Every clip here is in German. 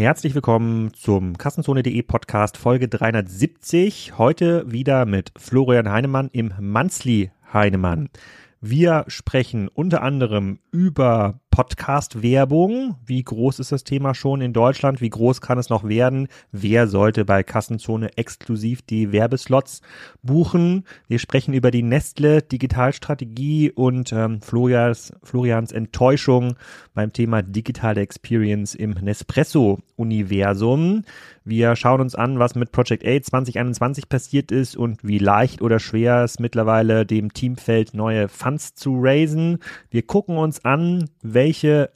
Herzlich willkommen zum Kassenzone.de Podcast Folge 370. Heute wieder mit Florian Heinemann im Manzli Heinemann. Wir sprechen unter anderem über Podcast-Werbung. Wie groß ist das Thema schon in Deutschland? Wie groß kann es noch werden? Wer sollte bei Kassenzone exklusiv die Werbeslots buchen? Wir sprechen über die Nestle Digitalstrategie und ähm, Florians, Florians Enttäuschung beim Thema digitale Experience im Nespresso-Universum. Wir schauen uns an, was mit Project A 2021 passiert ist und wie leicht oder schwer es mittlerweile dem Team fällt, neue Funds zu raisen. Wir gucken uns an, welche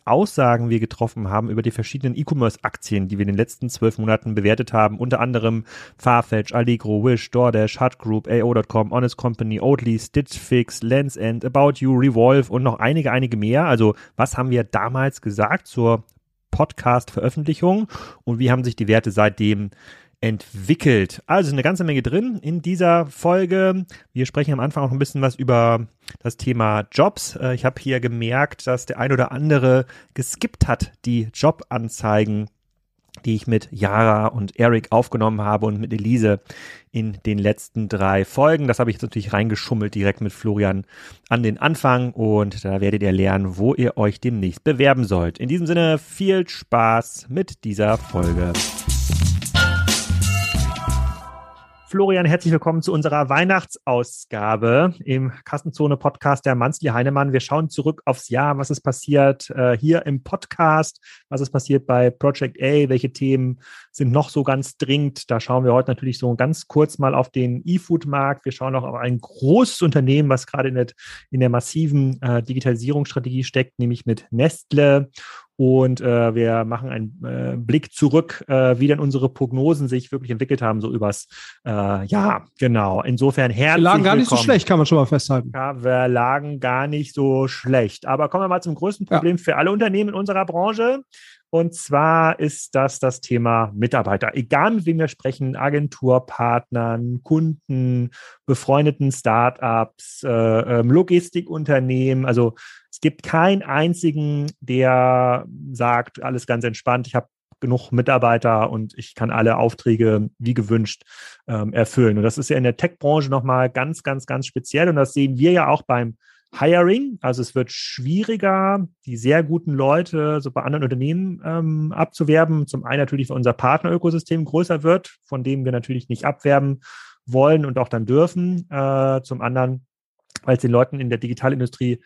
Aussagen wir getroffen haben über die verschiedenen E-Commerce-Aktien, die wir in den letzten zwölf Monaten bewertet haben. Unter anderem Farfetch, Allegro, Wish, DoorDash, Hut Group, AO.com, Honest Company, Oatly, Stitch Fix, Lens End, About You, Revolve und noch einige, einige mehr. Also was haben wir damals gesagt zur Podcast-Veröffentlichung und wie haben sich die Werte seitdem entwickelt. Also eine ganze Menge drin in dieser Folge. Wir sprechen am Anfang auch ein bisschen was über das Thema Jobs. Äh, ich habe hier gemerkt, dass der ein oder andere geskippt hat, die Jobanzeigen die ich mit Yara und Eric aufgenommen habe und mit Elise in den letzten drei Folgen. Das habe ich jetzt natürlich reingeschummelt direkt mit Florian an den Anfang und da werdet ihr lernen, wo ihr euch demnächst bewerben sollt. In diesem Sinne viel Spaß mit dieser Folge. Florian, herzlich willkommen zu unserer Weihnachtsausgabe im Kassenzone-Podcast der Manzli Heinemann. Wir schauen zurück aufs Jahr, was ist passiert äh, hier im Podcast, was ist passiert bei Project A, welche Themen sind noch so ganz dringend. Da schauen wir heute natürlich so ganz kurz mal auf den E-Food-Markt. Wir schauen auch auf ein großes Unternehmen, was gerade in der, in der massiven äh, Digitalisierungsstrategie steckt, nämlich mit Nestle. Und äh, wir machen einen äh, Blick zurück, äh, wie denn unsere Prognosen sich wirklich entwickelt haben, so übers äh, ja, genau. Insofern herzlich Wir lagen gar nicht so schlecht, kann man schon mal festhalten. Ja, wir lagen gar nicht so schlecht. Aber kommen wir mal zum größten Problem ja. für alle Unternehmen in unserer Branche. Und zwar ist das das Thema Mitarbeiter. Egal mit wem wir sprechen, Agenturpartnern, Kunden, befreundeten Startups, äh, ähm, Logistikunternehmen. Also es gibt keinen einzigen, der sagt, alles ganz entspannt, ich habe genug Mitarbeiter und ich kann alle Aufträge wie gewünscht ähm, erfüllen. Und das ist ja in der Tech-Branche nochmal ganz, ganz, ganz speziell. Und das sehen wir ja auch beim Hiring. Also es wird schwieriger, die sehr guten Leute so bei anderen Unternehmen ähm, abzuwerben. Zum einen natürlich, weil unser Partnerökosystem größer wird, von dem wir natürlich nicht abwerben wollen und auch dann dürfen. Äh, zum anderen, weil es den Leuten in der Digitalindustrie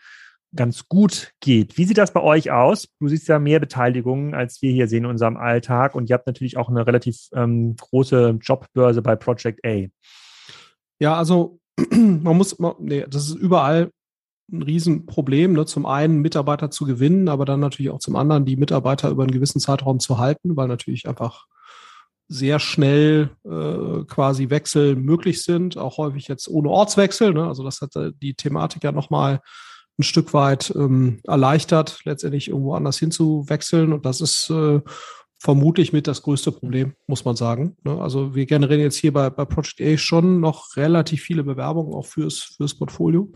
ganz gut geht. Wie sieht das bei euch aus? Du siehst ja mehr Beteiligungen, als wir hier sehen in unserem Alltag und ihr habt natürlich auch eine relativ ähm, große Jobbörse bei Project A. Ja, also man muss, man, nee, das ist überall ein Riesenproblem, ne? zum einen Mitarbeiter zu gewinnen, aber dann natürlich auch zum anderen die Mitarbeiter über einen gewissen Zeitraum zu halten, weil natürlich einfach sehr schnell äh, quasi Wechsel möglich sind, auch häufig jetzt ohne Ortswechsel. Ne? Also das hat äh, die Thematik ja nochmal ein Stück weit ähm, erleichtert, letztendlich irgendwo anders hinzuwechseln. Und das ist äh, vermutlich mit das größte Problem, muss man sagen. Ne? Also wir generieren jetzt hier bei, bei Project A schon noch relativ viele Bewerbungen auch fürs, fürs Portfolio.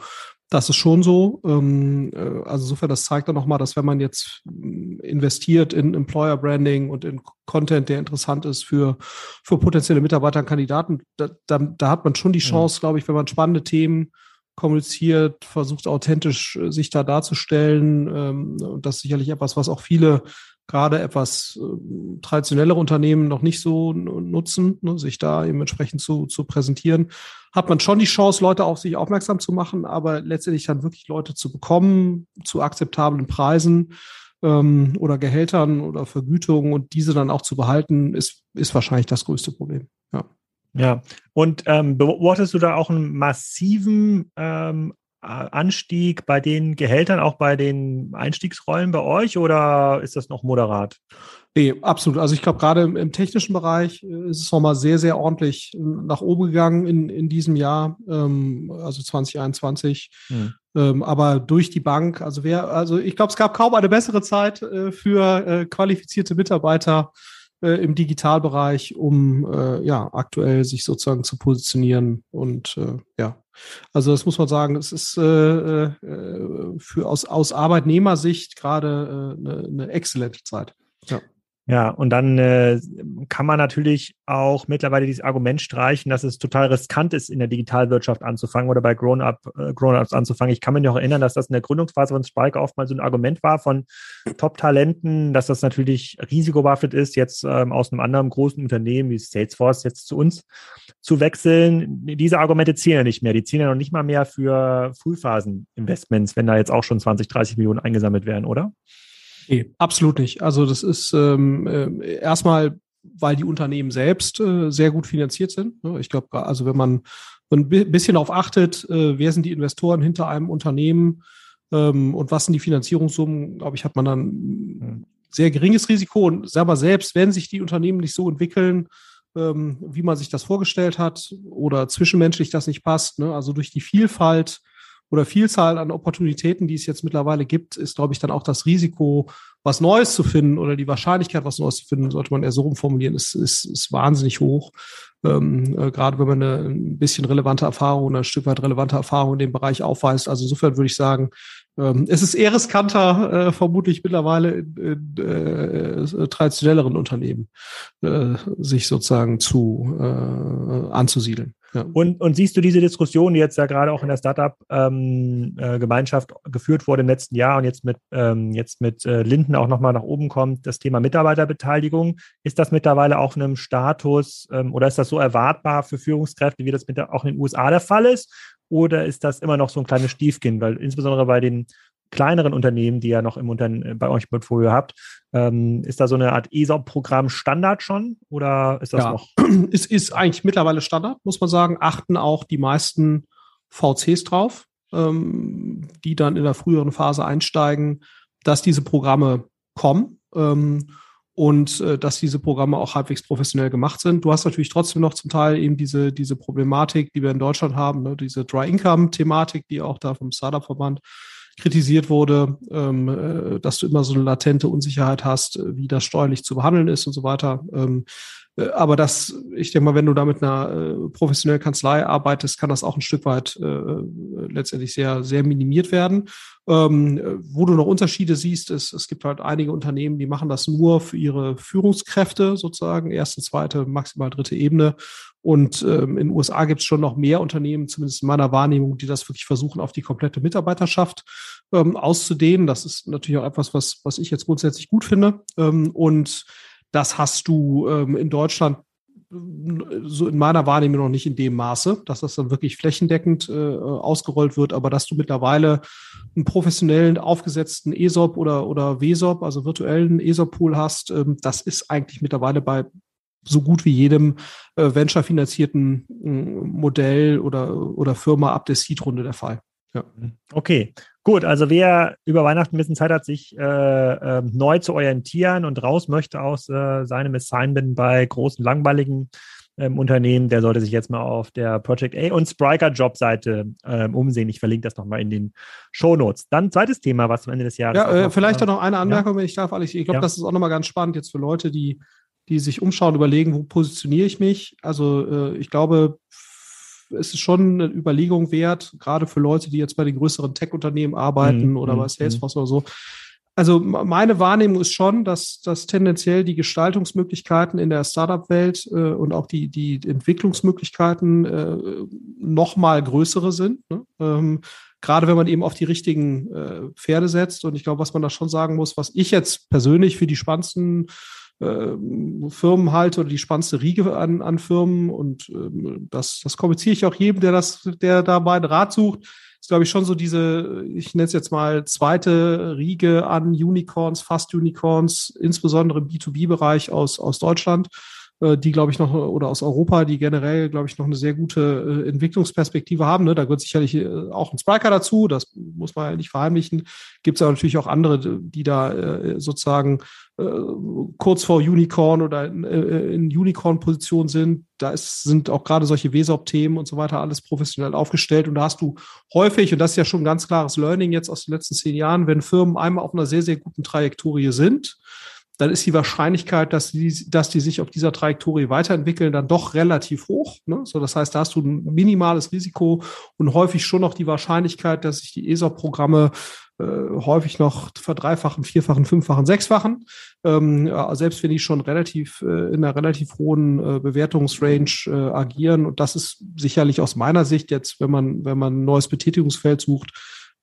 Das ist schon so. Ähm, äh, also insofern, das zeigt dann nochmal, dass wenn man jetzt mm, investiert in Employer Branding und in Content, der interessant ist für, für potenzielle Mitarbeiter und Kandidaten, da, da, da hat man schon die Chance, mhm. glaube ich, wenn man spannende Themen kommuniziert, versucht authentisch äh, sich da darzustellen. Ähm, und das ist sicherlich etwas, was auch viele gerade etwas äh, traditionellere Unternehmen noch nicht so nutzen, ne, sich da eben entsprechend zu, zu präsentieren, hat man schon die Chance, Leute auf sich aufmerksam zu machen, aber letztendlich dann wirklich Leute zu bekommen zu akzeptablen Preisen ähm, oder Gehältern oder Vergütungen und diese dann auch zu behalten, ist, ist wahrscheinlich das größte Problem. Ja. Ja, und ähm, beobachtest du da auch einen massiven ähm, Anstieg bei den Gehältern, auch bei den Einstiegsrollen bei euch oder ist das noch moderat? Nee, absolut. Also ich glaube, gerade im, im, technischen Bereich äh, ist es nochmal sehr, sehr ordentlich äh, nach oben gegangen in, in diesem Jahr, ähm, also 2021. Hm. Ähm, aber durch die Bank, also wer, also ich glaube, es gab kaum eine bessere Zeit äh, für äh, qualifizierte Mitarbeiter äh, im Digitalbereich, um ja aktuell sich sozusagen zu positionieren und ja. Also das muss man sagen, es ist äh, äh, für aus, aus Arbeitnehmersicht gerade äh, eine, eine exzellente Zeit. Ja. Ja, und dann äh, kann man natürlich auch mittlerweile dieses Argument streichen, dass es total riskant ist, in der Digitalwirtschaft anzufangen oder bei Grown-up, äh, Grown-ups anzufangen. Ich kann mich noch erinnern, dass das in der Gründungsphase von Spike oftmals so ein Argument war von Top-Talenten, dass das natürlich risikobehaftet ist, jetzt ähm, aus einem anderen großen Unternehmen wie Salesforce jetzt zu uns zu wechseln. Diese Argumente zielen ja nicht mehr. Die zielen ja noch nicht mal mehr für Frühphasen-Investments, wenn da jetzt auch schon 20, 30 Millionen eingesammelt werden, oder? Nee, absolut nicht. Also das ist ähm, äh, erstmal, weil die Unternehmen selbst äh, sehr gut finanziert sind. Ne? Ich glaube, also wenn man ein bisschen darauf achtet, äh, wer sind die Investoren hinter einem Unternehmen ähm, und was sind die Finanzierungssummen, glaube ich, hat man dann ein sehr geringes Risiko. Und selber selbst, wenn sich die Unternehmen nicht so entwickeln, ähm, wie man sich das vorgestellt hat oder zwischenmenschlich das nicht passt, ne? also durch die Vielfalt oder Vielzahl an Opportunitäten, die es jetzt mittlerweile gibt, ist, glaube ich, dann auch das Risiko, was Neues zu finden oder die Wahrscheinlichkeit, was Neues zu finden, sollte man eher so rumformulieren, ist, ist, ist wahnsinnig hoch. Ähm, äh, gerade wenn man eine, ein bisschen relevante Erfahrung oder ein Stück weit relevante Erfahrung in dem Bereich aufweist. Also insofern würde ich sagen, ähm, es ist eher riskanter, äh, vermutlich mittlerweile in, äh, traditionelleren Unternehmen äh, sich sozusagen zu äh, anzusiedeln. Und, und siehst du diese Diskussion, die jetzt ja gerade auch in der Startup-Gemeinschaft ähm, äh, geführt wurde im letzten Jahr und jetzt mit, ähm, jetzt mit äh, Linden auch nochmal nach oben kommt, das Thema Mitarbeiterbeteiligung. Ist das mittlerweile auch in einem Status ähm, oder ist das so erwartbar für Führungskräfte, wie das mit der, auch in den USA der Fall ist? Oder ist das immer noch so ein kleines Stiefkind? Weil insbesondere bei den kleineren Unternehmen, die ihr noch im Unterne äh, bei euch im Portfolio habt, ähm, ist da so eine Art ESOP-Programm Standard schon oder ist das ja, noch? Es ist eigentlich mittlerweile Standard, muss man sagen. Achten auch die meisten VCs drauf, ähm, die dann in der früheren Phase einsteigen, dass diese Programme kommen. Ähm, und äh, dass diese Programme auch halbwegs professionell gemacht sind. Du hast natürlich trotzdem noch zum Teil eben diese, diese Problematik, die wir in Deutschland haben, ne, diese Dry-Income-Thematik, die auch da vom Startup-Verband kritisiert wurde, ähm, äh, dass du immer so eine latente Unsicherheit hast, äh, wie das steuerlich zu behandeln ist und so weiter. Ähm, äh, aber das, ich denke mal, wenn du da mit einer äh, professionellen Kanzlei arbeitest, kann das auch ein Stück weit äh, letztendlich sehr, sehr minimiert werden. Ähm, wo du noch Unterschiede siehst, ist, es gibt halt einige Unternehmen, die machen das nur für ihre Führungskräfte sozusagen, erste, zweite, maximal dritte Ebene. Und ähm, in den USA gibt es schon noch mehr Unternehmen, zumindest in meiner Wahrnehmung, die das wirklich versuchen, auf die komplette Mitarbeiterschaft ähm, auszudehnen. Das ist natürlich auch etwas, was, was ich jetzt grundsätzlich gut finde. Ähm, und das hast du ähm, in Deutschland so in meiner Wahrnehmung noch nicht in dem Maße, dass das dann wirklich flächendeckend äh, ausgerollt wird, aber dass du mittlerweile einen professionellen aufgesetzten ESOP oder, oder WSOP, also virtuellen ESOP-Pool hast, ähm, das ist eigentlich mittlerweile bei so gut wie jedem äh, venture-finanzierten äh, Modell oder, oder Firma ab der Seed-Runde der Fall. Ja. Okay, gut. Also wer über Weihnachten ein bisschen Zeit hat, sich äh, äh, neu zu orientieren und raus möchte aus äh, seinem Assignment bei großen, langweiligen ähm, Unternehmen, der sollte sich jetzt mal auf der Project A und Spriker Jobseite ähm, umsehen. Ich verlinke das nochmal in den Show Notes. Dann zweites Thema, was am Ende des Jahres. Ja, äh, vielleicht noch eine Anmerkung, ja. wenn ich darf, Alex. Ich glaube, ja. das ist auch nochmal ganz spannend jetzt für Leute, die, die sich umschauen, überlegen, wo positioniere ich mich. Also äh, ich glaube, es ist schon eine Überlegung wert, gerade für Leute, die jetzt bei den größeren Tech-Unternehmen arbeiten mhm. oder bei mhm, Salesforce mhm. oder so. Also meine Wahrnehmung ist schon, dass, dass tendenziell die Gestaltungsmöglichkeiten in der Startup-Welt äh, und auch die, die Entwicklungsmöglichkeiten äh, noch mal größere sind. Ne? Ähm, gerade wenn man eben auf die richtigen äh, Pferde setzt. Und ich glaube, was man da schon sagen muss, was ich jetzt persönlich für die spannendsten Firmen halte oder die spannendste Riege an, an Firmen. Und ähm, das, das kommuniziere ich auch jedem, der das, der da meinen Rat sucht. Ist, glaube ich, schon so diese, ich nenne es jetzt mal zweite Riege an Unicorns, Fast Unicorns, insbesondere im B2B-Bereich aus, aus Deutschland die, glaube ich, noch, oder aus Europa, die generell, glaube ich, noch eine sehr gute äh, Entwicklungsperspektive haben. Ne? Da gehört sicherlich äh, auch ein Spriker dazu, das muss man ja nicht verheimlichen. Gibt es aber natürlich auch andere, die da äh, sozusagen äh, kurz vor Unicorn oder in, äh, in Unicorn-Position sind. Da ist, sind auch gerade solche WESOP-Themen und so weiter alles professionell aufgestellt. Und da hast du häufig, und das ist ja schon ein ganz klares Learning jetzt aus den letzten zehn Jahren, wenn Firmen einmal auf einer sehr, sehr guten Trajektorie sind, dann ist die Wahrscheinlichkeit, dass die, dass die sich auf dieser Trajektorie weiterentwickeln, dann doch relativ hoch. Ne? So, das heißt, da hast du ein minimales Risiko und häufig schon noch die Wahrscheinlichkeit, dass sich die ESOP-Programme äh, häufig noch verdreifachen, vierfachen, fünffachen, sechsfachen. Ähm, selbst wenn die schon relativ äh, in einer relativ hohen äh, Bewertungsrange äh, agieren. Und das ist sicherlich aus meiner Sicht jetzt, wenn man, wenn man ein neues Betätigungsfeld sucht,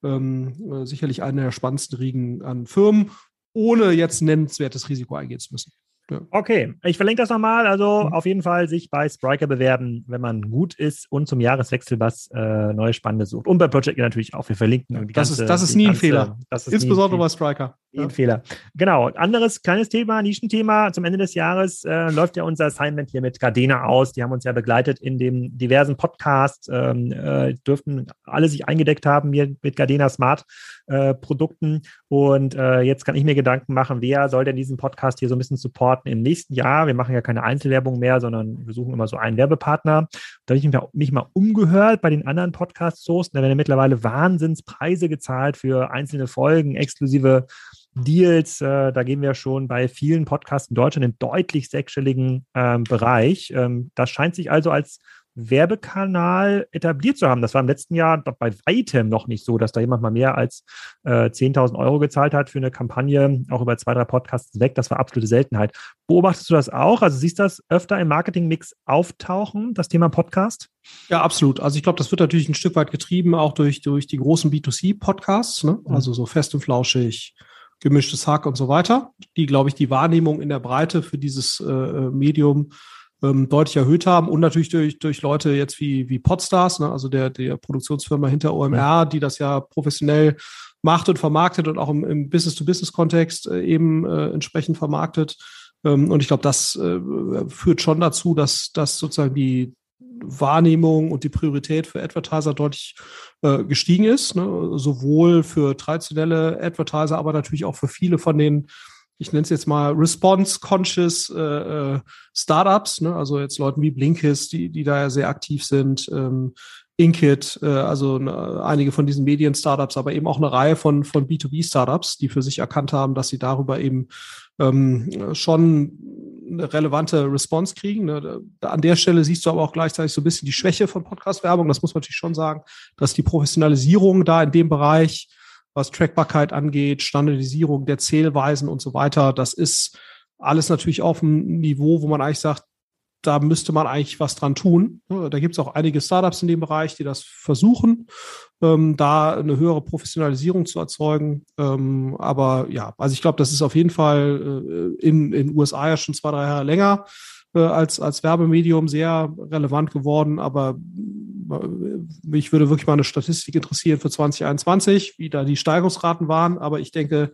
ähm, äh, sicherlich eine der spannendsten Riegen an Firmen, ohne jetzt nennenswertes Risiko eingehen zu müssen. Ja. Okay, ich verlinke das nochmal. Also mhm. auf jeden Fall sich bei Spriker bewerben, wenn man gut ist und zum Jahreswechsel was äh, Neues Spannendes sucht. Und bei Project natürlich auch. Wir verlinken ja, das, ganze, ist, das ist nie ein Fehler. Das ist Insbesondere bei Spriker. Nie ein Fehler. Genau. Anderes kleines Thema, Nischenthema. Zum Ende des Jahres äh, läuft ja unser Assignment hier mit Gardena aus. Die haben uns ja begleitet in dem diversen Podcast. Ähm, äh, dürften alle sich eingedeckt haben hier mit Gardena Smart äh, Produkten. Und äh, jetzt kann ich mir Gedanken machen, wer soll denn diesen Podcast hier so ein bisschen supporten im nächsten Jahr? Wir machen ja keine Einzelwerbung mehr, sondern wir suchen immer so einen Werbepartner. Da habe ich mich, mich mal umgehört bei den anderen Podcast-Sourcen. Da werden ja mittlerweile Wahnsinnspreise gezahlt für einzelne Folgen, exklusive Deals, äh, da gehen wir schon bei vielen Podcasts in Deutschland im deutlich sechsstelligen ähm, Bereich. Ähm, das scheint sich also als Werbekanal etabliert zu haben. Das war im letzten Jahr bei weitem noch nicht so, dass da jemand mal mehr als äh, 10.000 Euro gezahlt hat für eine Kampagne, auch über zwei, drei Podcasts weg. Das war absolute Seltenheit. Beobachtest du das auch? Also siehst du das öfter im Marketingmix auftauchen, das Thema Podcast? Ja, absolut. Also ich glaube, das wird natürlich ein Stück weit getrieben, auch durch, durch die großen B2C-Podcasts, ne? mhm. also so fest und flauschig, gemischtes Hack und so weiter, die, glaube ich, die Wahrnehmung in der Breite für dieses äh, äh Medium ähm, deutlich erhöht haben und natürlich durch, durch Leute jetzt wie, wie Podstars, ne, also der, der Produktionsfirma hinter OMR, die das ja professionell macht und vermarktet und auch im, im Business-to-Business-Kontext äh, eben äh, entsprechend vermarktet. Ähm, und ich glaube, das äh, führt schon dazu, dass, dass sozusagen die Wahrnehmung und die Priorität für Advertiser deutlich äh, gestiegen ist, ne? sowohl für traditionelle Advertiser, aber natürlich auch für viele von den ich nenne es jetzt mal response-conscious äh, äh, Startups, ne? also jetzt Leuten wie Blinkist, die, die da ja sehr aktiv sind, ähm, Inkit, äh, also ne, einige von diesen Medien-Startups, aber eben auch eine Reihe von, von B2B-Startups, die für sich erkannt haben, dass sie darüber eben ähm, schon eine relevante Response kriegen. Ne? An der Stelle siehst du aber auch gleichzeitig so ein bisschen die Schwäche von Podcast-Werbung. Das muss man natürlich schon sagen, dass die Professionalisierung da in dem Bereich was Trackbarkeit angeht, Standardisierung der Zählweisen und so weiter. Das ist alles natürlich auf einem Niveau, wo man eigentlich sagt, da müsste man eigentlich was dran tun. Da gibt es auch einige Startups in dem Bereich, die das versuchen, ähm, da eine höhere Professionalisierung zu erzeugen. Ähm, aber ja, also ich glaube, das ist auf jeden Fall äh, in den USA ja schon zwei, drei Jahre länger äh, als, als Werbemedium sehr relevant geworden. Aber äh, mich würde wirklich mal eine Statistik interessieren für 2021, wie da die Steigerungsraten waren. Aber ich denke,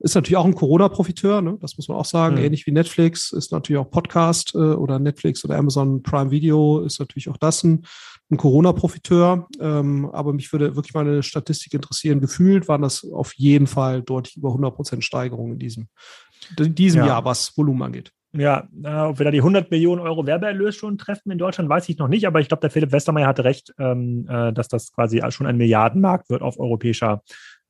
ist natürlich auch ein Corona-Profiteur, ne? das muss man auch sagen. Mhm. Ähnlich wie Netflix ist natürlich auch Podcast äh, oder Netflix oder Amazon Prime Video ist natürlich auch das ein, ein Corona-Profiteur. Ähm, aber mich würde wirklich mal eine Statistik interessieren. Gefühlt waren das auf jeden Fall deutlich über 100 Prozent Steigerung in diesem, in diesem ja. Jahr, was Volumen angeht. Ja, äh, ob wir da die 100 Millionen Euro Werbeerlös schon treffen in Deutschland, weiß ich noch nicht. Aber ich glaube, der Philipp Westermeier hatte recht, ähm, äh, dass das quasi schon ein Milliardenmarkt wird auf europäischer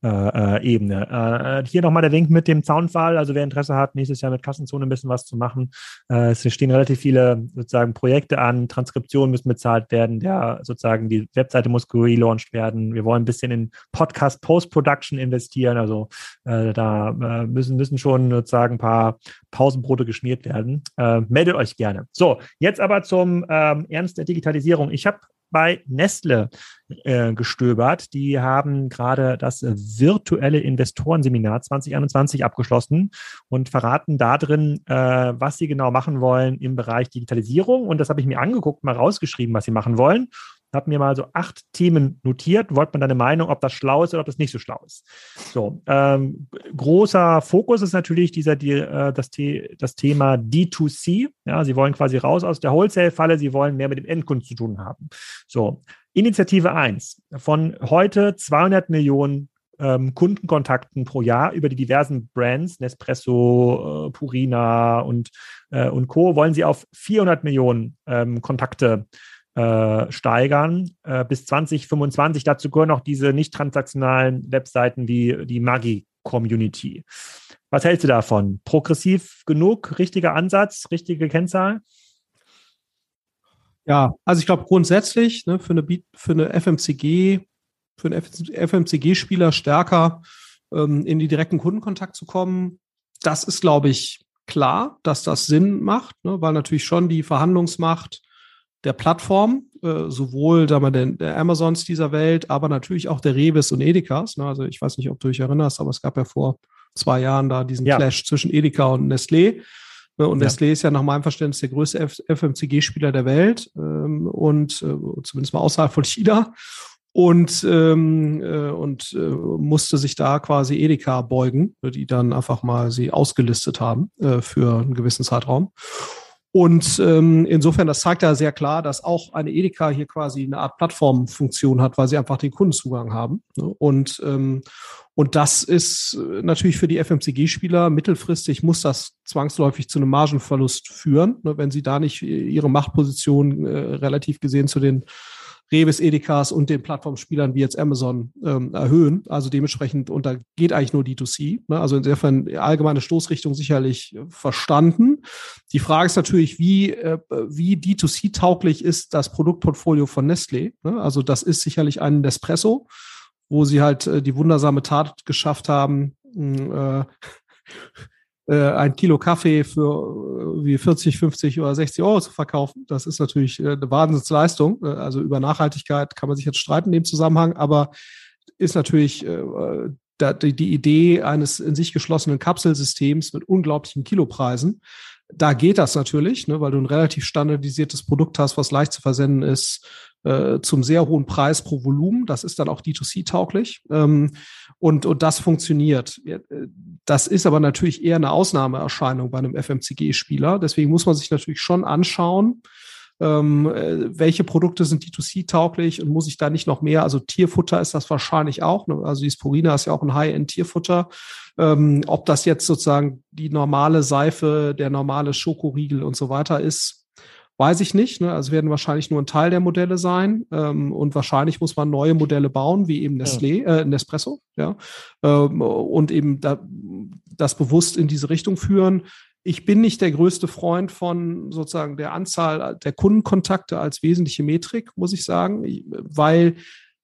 äh, äh, Ebene. Äh, äh, hier nochmal der Wink mit dem Zaunfall. Also wer Interesse hat, nächstes Jahr mit Kassenzone ein bisschen was zu machen. Äh, es stehen relativ viele sozusagen Projekte an. Transkriptionen müssen bezahlt werden. Der sozusagen die Webseite muss relaunched werden. Wir wollen ein bisschen in Podcast Post-Production investieren. Also äh, da müssen, müssen schon sozusagen ein paar Pausenbrote geschmiert werden. Meldet euch gerne. So, jetzt aber zum ähm, Ernst der Digitalisierung. Ich habe bei Nestle äh, gestöbert. Die haben gerade das virtuelle Investorenseminar 2021 abgeschlossen und verraten da drin, äh, was sie genau machen wollen im Bereich Digitalisierung. Und das habe ich mir angeguckt, mal rausgeschrieben, was sie machen wollen habe mir mal so acht Themen notiert. Wollt man deine Meinung, ob das schlau ist oder ob das nicht so schlau ist. So, ähm, großer Fokus ist natürlich dieser, die, äh, das, das Thema D2C. Ja, sie wollen quasi raus aus der Wholesale-Falle, sie wollen mehr mit dem Endkunden zu tun haben. So, Initiative 1. Von heute 200 Millionen ähm, Kundenkontakten pro Jahr über die diversen Brands, Nespresso, äh, Purina und, äh, und Co., wollen sie auf 400 Millionen ähm, Kontakte äh, steigern äh, bis 2025. Dazu gehören auch diese nicht transaktionalen Webseiten wie die Magi-Community. Was hältst du davon? Progressiv genug? Richtiger Ansatz? Richtige Kennzahl? Ja, also ich glaube grundsätzlich ne, für, eine, für eine FMCG, für einen FMCG-Spieler stärker ähm, in die direkten Kundenkontakt zu kommen. Das ist, glaube ich, klar, dass das Sinn macht, ne, weil natürlich schon die Verhandlungsmacht der Plattform, äh, sowohl der, der Amazons dieser Welt, aber natürlich auch der Revis und Edekas. Ne, also ich weiß nicht, ob du dich erinnerst, aber es gab ja vor zwei Jahren da diesen ja. Clash zwischen Edeka und Nestlé. Ne, und ja. Nestlé ist ja nach meinem Verständnis der größte FMCG-Spieler der Welt ähm, und äh, zumindest mal außerhalb von China und, ähm, äh, und äh, musste sich da quasi Edeka beugen, die dann einfach mal sie ausgelistet haben äh, für einen gewissen Zeitraum. Und ähm, insofern, das zeigt ja sehr klar, dass auch eine Edeka hier quasi eine Art Plattformfunktion hat, weil sie einfach den Kundenzugang haben. Ne? Und, ähm, und das ist natürlich für die FMCG-Spieler mittelfristig muss das zwangsläufig zu einem Margenverlust führen, ne? wenn sie da nicht ihre Machtposition äh, relativ gesehen zu den Reves, Edekas und den Plattformspielern wie jetzt Amazon ähm, erhöhen. Also dementsprechend, und da geht eigentlich nur D2C. Ne? Also insofern allgemeine Stoßrichtung sicherlich verstanden. Die Frage ist natürlich, wie, äh, wie D2C-tauglich ist das Produktportfolio von Nestlé? Ne? Also das ist sicherlich ein Nespresso, wo sie halt äh, die wundersame Tat geschafft haben, äh, äh, ein Kilo Kaffee für äh, wie 40, 50 oder 60 Euro zu verkaufen. Das ist natürlich äh, eine Wahnsinnsleistung. Äh, also über Nachhaltigkeit kann man sich jetzt streiten in dem Zusammenhang, aber ist natürlich äh, die Idee eines in sich geschlossenen Kapselsystems mit unglaublichen Kilopreisen. Da geht das natürlich, ne, weil du ein relativ standardisiertes Produkt hast, was leicht zu versenden ist, äh, zum sehr hohen Preis pro Volumen. Das ist dann auch D2C-tauglich. Ähm, und, und das funktioniert. Äh, das ist aber natürlich eher eine Ausnahmeerscheinung bei einem FMCG-Spieler. Deswegen muss man sich natürlich schon anschauen, ähm, äh, welche Produkte sind D2C-tauglich und muss ich da nicht noch mehr, also Tierfutter ist das wahrscheinlich auch, ne? also die Spurina ist ja auch ein High-End-Tierfutter, ähm, ob das jetzt sozusagen die normale Seife, der normale Schokoriegel und so weiter ist, Weiß ich nicht. Ne? Also werden wahrscheinlich nur ein Teil der Modelle sein. Ähm, und wahrscheinlich muss man neue Modelle bauen, wie eben Nestlé, ja. äh, Nespresso, ja. Ähm, und eben da, das bewusst in diese Richtung führen. Ich bin nicht der größte Freund von sozusagen der Anzahl der Kundenkontakte als wesentliche Metrik, muss ich sagen, weil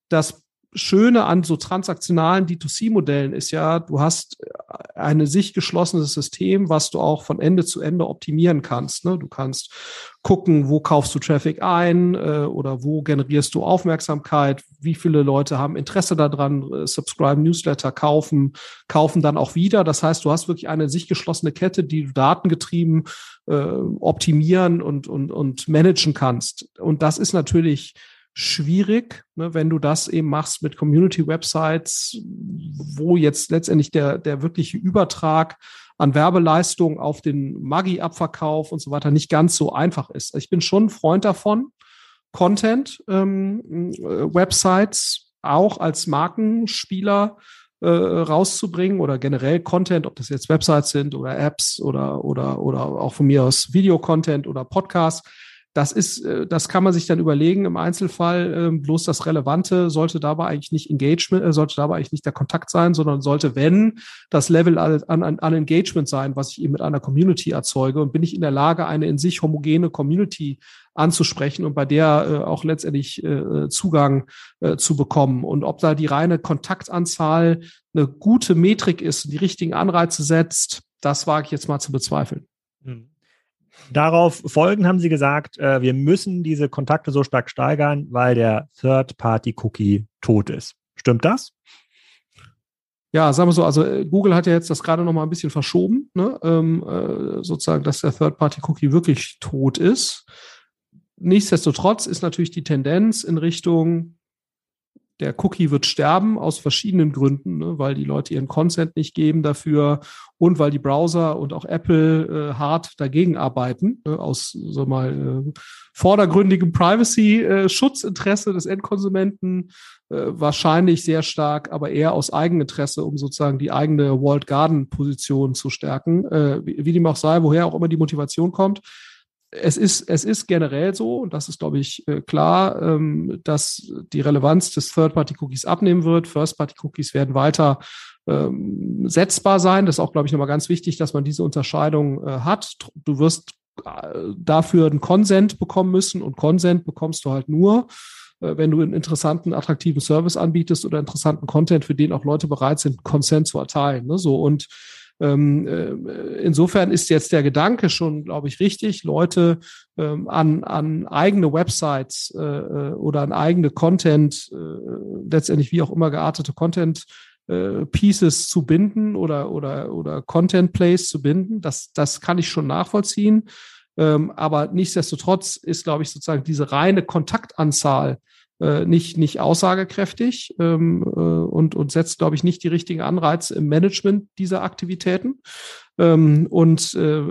das Schöne an so transaktionalen D2C-Modellen ist ja, du hast ein sich geschlossenes System, was du auch von Ende zu Ende optimieren kannst. Ne? Du kannst gucken, wo kaufst du Traffic ein äh, oder wo generierst du Aufmerksamkeit, wie viele Leute haben Interesse daran, äh, subscribe Newsletter, kaufen, kaufen dann auch wieder. Das heißt, du hast wirklich eine sich geschlossene Kette, die du datengetrieben äh, optimieren und, und, und managen kannst. Und das ist natürlich schwierig, ne, wenn du das eben machst mit Community-Websites, wo jetzt letztendlich der, der wirkliche Übertrag an Werbeleistung auf den Maggi-Abverkauf und so weiter nicht ganz so einfach ist. Ich bin schon ein Freund davon, Content, ähm, äh, Websites auch als Markenspieler äh, rauszubringen oder generell Content, ob das jetzt Websites sind oder Apps oder oder oder auch von mir aus Videocontent oder Podcasts das ist, äh, das kann man sich dann überlegen im Einzelfall. Ähm, bloß das Relevante sollte dabei eigentlich nicht Engagement, äh, sollte dabei eigentlich nicht der Kontakt sein, sondern sollte, wenn, das Level an, an, an Engagement sein, was ich eben mit einer Community erzeuge. Und bin ich in der Lage, eine in sich homogene Community anzusprechen und bei der äh, auch letztendlich äh, Zugang äh, zu bekommen. Und ob da die reine Kontaktanzahl eine gute Metrik ist, die richtigen Anreize setzt, das wage ich jetzt mal zu bezweifeln. Mhm. Darauf folgend haben sie gesagt, äh, wir müssen diese Kontakte so stark steigern, weil der Third-Party-Cookie tot ist. Stimmt das? Ja, sagen wir so, also äh, Google hat ja jetzt das gerade noch mal ein bisschen verschoben, ne? ähm, äh, sozusagen, dass der Third-Party-Cookie wirklich tot ist. Nichtsdestotrotz ist natürlich die Tendenz in Richtung, der Cookie wird sterben aus verschiedenen Gründen, ne, weil die Leute ihren Consent nicht geben dafür und weil die Browser und auch Apple äh, hart dagegen arbeiten, ne, aus so mal äh, vordergründigem Privacy-Schutzinteresse äh, des Endkonsumenten, äh, wahrscheinlich sehr stark, aber eher aus Eigeninteresse, um sozusagen die eigene Walled Garden-Position zu stärken, äh, wie, wie dem auch sei, woher auch immer die Motivation kommt es ist, es ist generell so, und das ist, glaube ich, äh, klar, ähm, dass die Relevanz des Third-Party-Cookies abnehmen wird. First-Party-Cookies werden weiter ähm, setzbar sein. Das ist auch, glaube ich, nochmal ganz wichtig, dass man diese Unterscheidung äh, hat. Du wirst äh, dafür einen Consent bekommen müssen und Consent bekommst du halt nur, wenn du einen interessanten, attraktiven Service anbietest oder interessanten Content, für den auch Leute bereit sind, Consent zu erteilen. Ne? So und insofern ist jetzt der Gedanke schon, glaube ich, richtig, Leute ähm, an, an eigene Websites äh, äh, oder an eigene Content, äh, letztendlich wie auch immer geartete Content äh, Pieces zu binden oder, oder, oder Content Plays zu binden. Das, das kann ich schon nachvollziehen. Ähm, aber nichtsdestotrotz ist, glaube ich, sozusagen diese reine Kontaktanzahl äh, nicht, nicht aussagekräftig ähm, äh, und, und setzt, glaube ich, nicht die richtigen Anreize im Management dieser Aktivitäten. Ähm, und äh,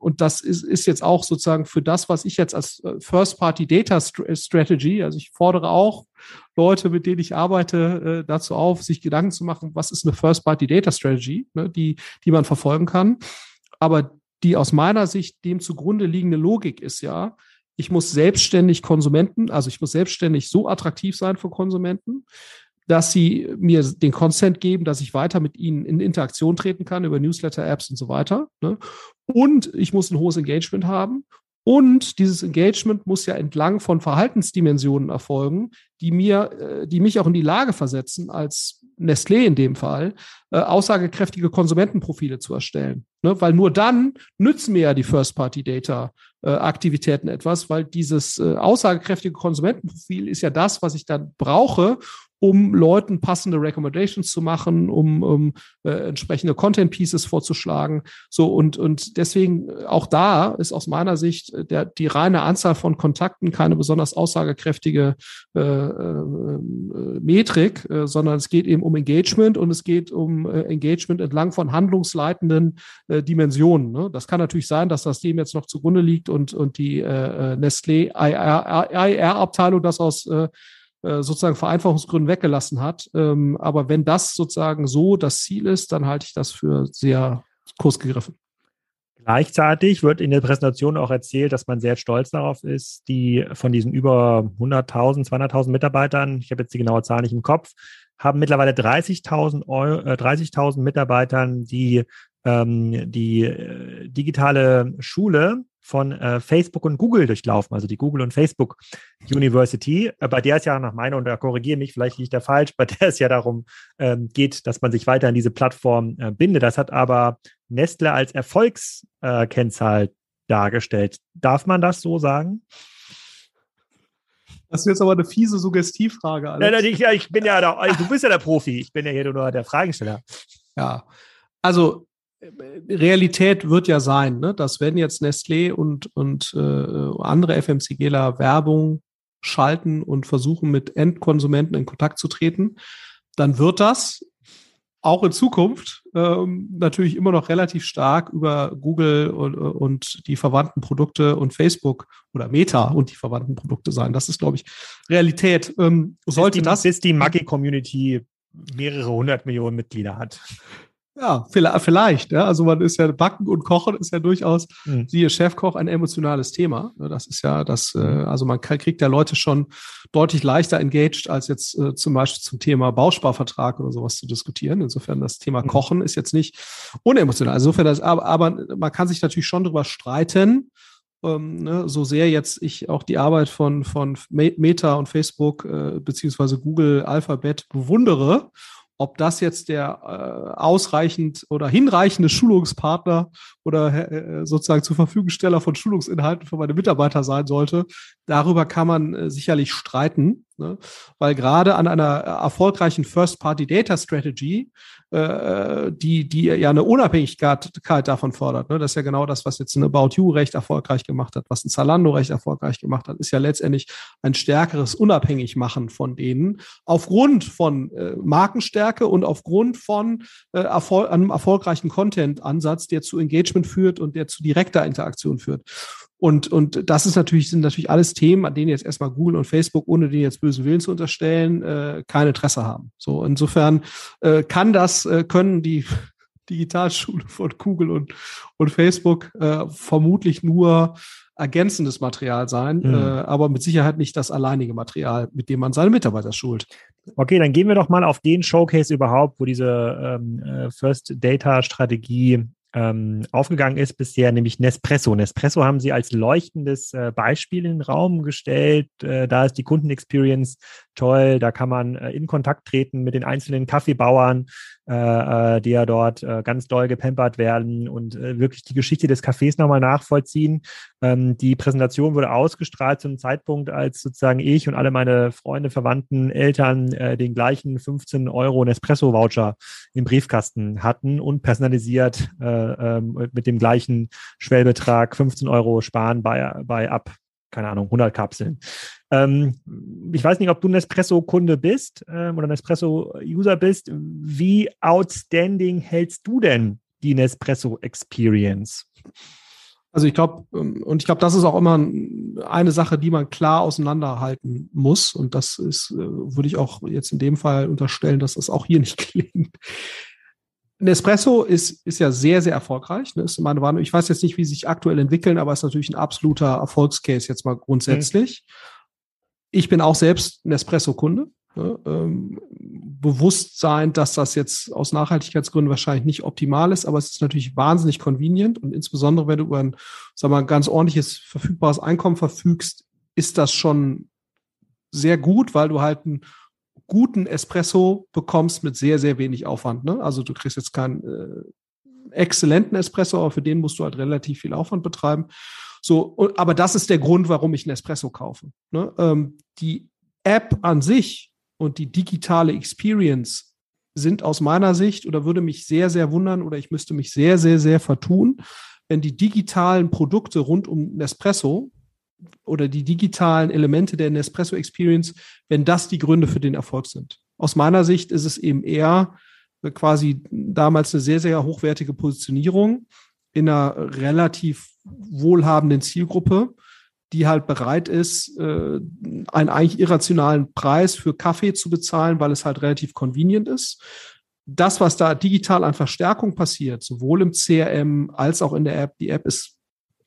und das ist, ist jetzt auch sozusagen für das, was ich jetzt als äh, First-Party-Data-Strategy, also ich fordere auch Leute, mit denen ich arbeite, äh, dazu auf, sich Gedanken zu machen, was ist eine First-Party-Data-Strategy, ne, die, die man verfolgen kann. Aber die aus meiner Sicht dem zugrunde liegende Logik ist ja, ich muss selbstständig Konsumenten, also ich muss selbstständig so attraktiv sein für Konsumenten, dass sie mir den Consent geben, dass ich weiter mit ihnen in Interaktion treten kann über Newsletter-Apps und so weiter. Ne? Und ich muss ein hohes Engagement haben. Und dieses Engagement muss ja entlang von Verhaltensdimensionen erfolgen, die mir, äh, die mich auch in die Lage versetzen, als Nestlé in dem Fall, äh, aussagekräftige Konsumentenprofile zu erstellen. Ne? Weil nur dann nützen mir ja die First-Party-Data Aktivitäten etwas, weil dieses äh, aussagekräftige Konsumentenprofil ist ja das, was ich dann brauche, um Leuten passende Recommendations zu machen, um, um äh, entsprechende Content Pieces vorzuschlagen. So und und deswegen äh, auch da ist aus meiner Sicht äh, der die reine Anzahl von Kontakten keine besonders aussagekräftige äh, äh, Metrik, äh, sondern es geht eben um Engagement und es geht um äh, Engagement entlang von handlungsleitenden äh, Dimensionen. Ne? Das kann natürlich sein, dass das dem jetzt noch zugrunde liegt und und die äh, Nestlé IR-Abteilung das aus äh, äh, sozusagen Vereinfachungsgründen weggelassen hat. Ähm, aber wenn das sozusagen so das Ziel ist, dann halte ich das für sehr kurz gegriffen. Gleichzeitig wird in der Präsentation auch erzählt, dass man sehr stolz darauf ist, die von diesen über 100.000, 200.000 Mitarbeitern, ich habe jetzt die genaue Zahl nicht im Kopf, haben mittlerweile 30.000 äh, 30 Mitarbeitern, die ähm, die äh, digitale Schule von äh, Facebook und Google durchlaufen, also die Google und Facebook University. Äh, bei der es ja nach meiner, und da korrigiere mich, vielleicht liegt da falsch, bei der es ja darum ähm, geht, dass man sich weiter an diese Plattform äh, bindet. Das hat aber Nestle als Erfolgskennzahl dargestellt. Darf man das so sagen? Das ist jetzt aber eine fiese Suggestivfrage. Alex. Nein, nein, ich, ich bin ja, der, du bist ja der Profi. Ich bin ja hier nur der Fragesteller. Ja, also Realität wird ja sein, ne, dass wenn jetzt Nestlé und, und äh, andere FMCGler Werbung schalten und versuchen, mit Endkonsumenten in Kontakt zu treten, dann wird das auch in Zukunft ähm, natürlich immer noch relativ stark über Google und, und die verwandten Produkte und Facebook oder Meta und die verwandten Produkte sein. Das ist, glaube ich, Realität. Ähm, sollte bis die, das bis die Maggi-Community mehrere hundert Millionen Mitglieder hat. Ja, vielleicht. Ja. Also man ist ja Backen und Kochen ist ja durchaus, mhm. siehe Chefkoch, ein emotionales Thema. Das ist ja das, äh, also man kriegt ja Leute schon deutlich leichter engaged, als jetzt äh, zum Beispiel zum Thema Bausparvertrag oder sowas zu diskutieren. Insofern das Thema mhm. Kochen ist jetzt nicht unemotional. Also insofern das, aber, aber man kann sich natürlich schon darüber streiten, ähm, ne, so sehr jetzt ich auch die Arbeit von, von Meta und Facebook äh, beziehungsweise Google Alphabet bewundere ob das jetzt der äh, ausreichend oder hinreichende Schulungspartner oder äh, sozusagen zur Verfügungsteller von Schulungsinhalten für meine Mitarbeiter sein sollte, darüber kann man äh, sicherlich streiten, ne? weil gerade an einer erfolgreichen First-Party-Data-Strategy äh, die, die ja eine Unabhängigkeit davon fordert. Ne? Das ist ja genau das, was jetzt ein About You recht erfolgreich gemacht hat, was ein Zalando recht erfolgreich gemacht hat, ist ja letztendlich ein stärkeres Unabhängigmachen von denen aufgrund von äh, Markenstärke und aufgrund von äh, Erfol einem erfolgreichen Content-Ansatz, der zu Engagement führt und der zu direkter Interaktion führt. Und, und das ist natürlich, sind natürlich alles Themen, an denen jetzt erstmal Google und Facebook, ohne denen jetzt bösen Willen zu unterstellen, äh, kein Interesse haben. So, insofern äh, kann das, äh, können die Digitalschule von Google und, und Facebook äh, vermutlich nur ergänzendes Material sein, mhm. äh, aber mit Sicherheit nicht das alleinige Material, mit dem man seine Mitarbeiter schult. Okay, dann gehen wir doch mal auf den Showcase überhaupt, wo diese ähm, äh, First Data Strategie ähm, aufgegangen ist bisher, nämlich Nespresso. Nespresso haben sie als leuchtendes äh, Beispiel in den Raum gestellt. Äh, da ist die Kundenexperience toll, da kann man äh, in Kontakt treten mit den einzelnen Kaffeebauern, äh, äh, die ja dort äh, ganz doll gepampert werden und wirklich die Geschichte des Cafés nochmal nachvollziehen. Ähm, die Präsentation wurde ausgestrahlt zu einem Zeitpunkt, als sozusagen ich und alle meine Freunde, Verwandten, Eltern den gleichen 15 Euro Nespresso-Voucher im Briefkasten hatten und personalisiert ähm, mit dem gleichen Schwellbetrag 15 Euro sparen bei, bei ab keine Ahnung, 100 Kapseln. Ähm, ich weiß nicht, ob du Nespresso-Kunde bist ähm, oder Nespresso-User bist. Wie outstanding hältst du denn die Nespresso-Experience? Also ich glaube, ähm, und ich glaube, das ist auch immer eine Sache, die man klar auseinanderhalten muss. Und das ist, äh, würde ich auch jetzt in dem Fall unterstellen, dass das auch hier nicht gelingt. Nespresso ist, ist ja sehr, sehr erfolgreich. Ne? Ist meine Warnung. Ich weiß jetzt nicht, wie sie sich aktuell entwickeln, aber ist natürlich ein absoluter Erfolgscase jetzt mal grundsätzlich. Mhm. Ich bin auch selbst Nespresso-Kunde. Ne? Ähm, Bewusstsein, dass das jetzt aus Nachhaltigkeitsgründen wahrscheinlich nicht optimal ist, aber es ist natürlich wahnsinnig convenient und insbesondere, wenn du über ein, sag mal, ein ganz ordentliches verfügbares Einkommen verfügst, ist das schon sehr gut, weil du halt ein guten Espresso bekommst mit sehr, sehr wenig Aufwand. Ne? Also du kriegst jetzt keinen äh, exzellenten Espresso, aber für den musst du halt relativ viel Aufwand betreiben. So, aber das ist der Grund, warum ich einen Espresso kaufe. Ne? Ähm, die App an sich und die digitale Experience sind aus meiner Sicht oder würde mich sehr, sehr wundern oder ich müsste mich sehr, sehr, sehr vertun, wenn die digitalen Produkte rund um Nespresso oder die digitalen Elemente der Nespresso Experience, wenn das die Gründe für den Erfolg sind. Aus meiner Sicht ist es eben eher quasi damals eine sehr, sehr hochwertige Positionierung in einer relativ wohlhabenden Zielgruppe, die halt bereit ist, äh, einen eigentlich irrationalen Preis für Kaffee zu bezahlen, weil es halt relativ convenient ist. Das, was da digital an Verstärkung passiert, sowohl im CRM als auch in der App, die App ist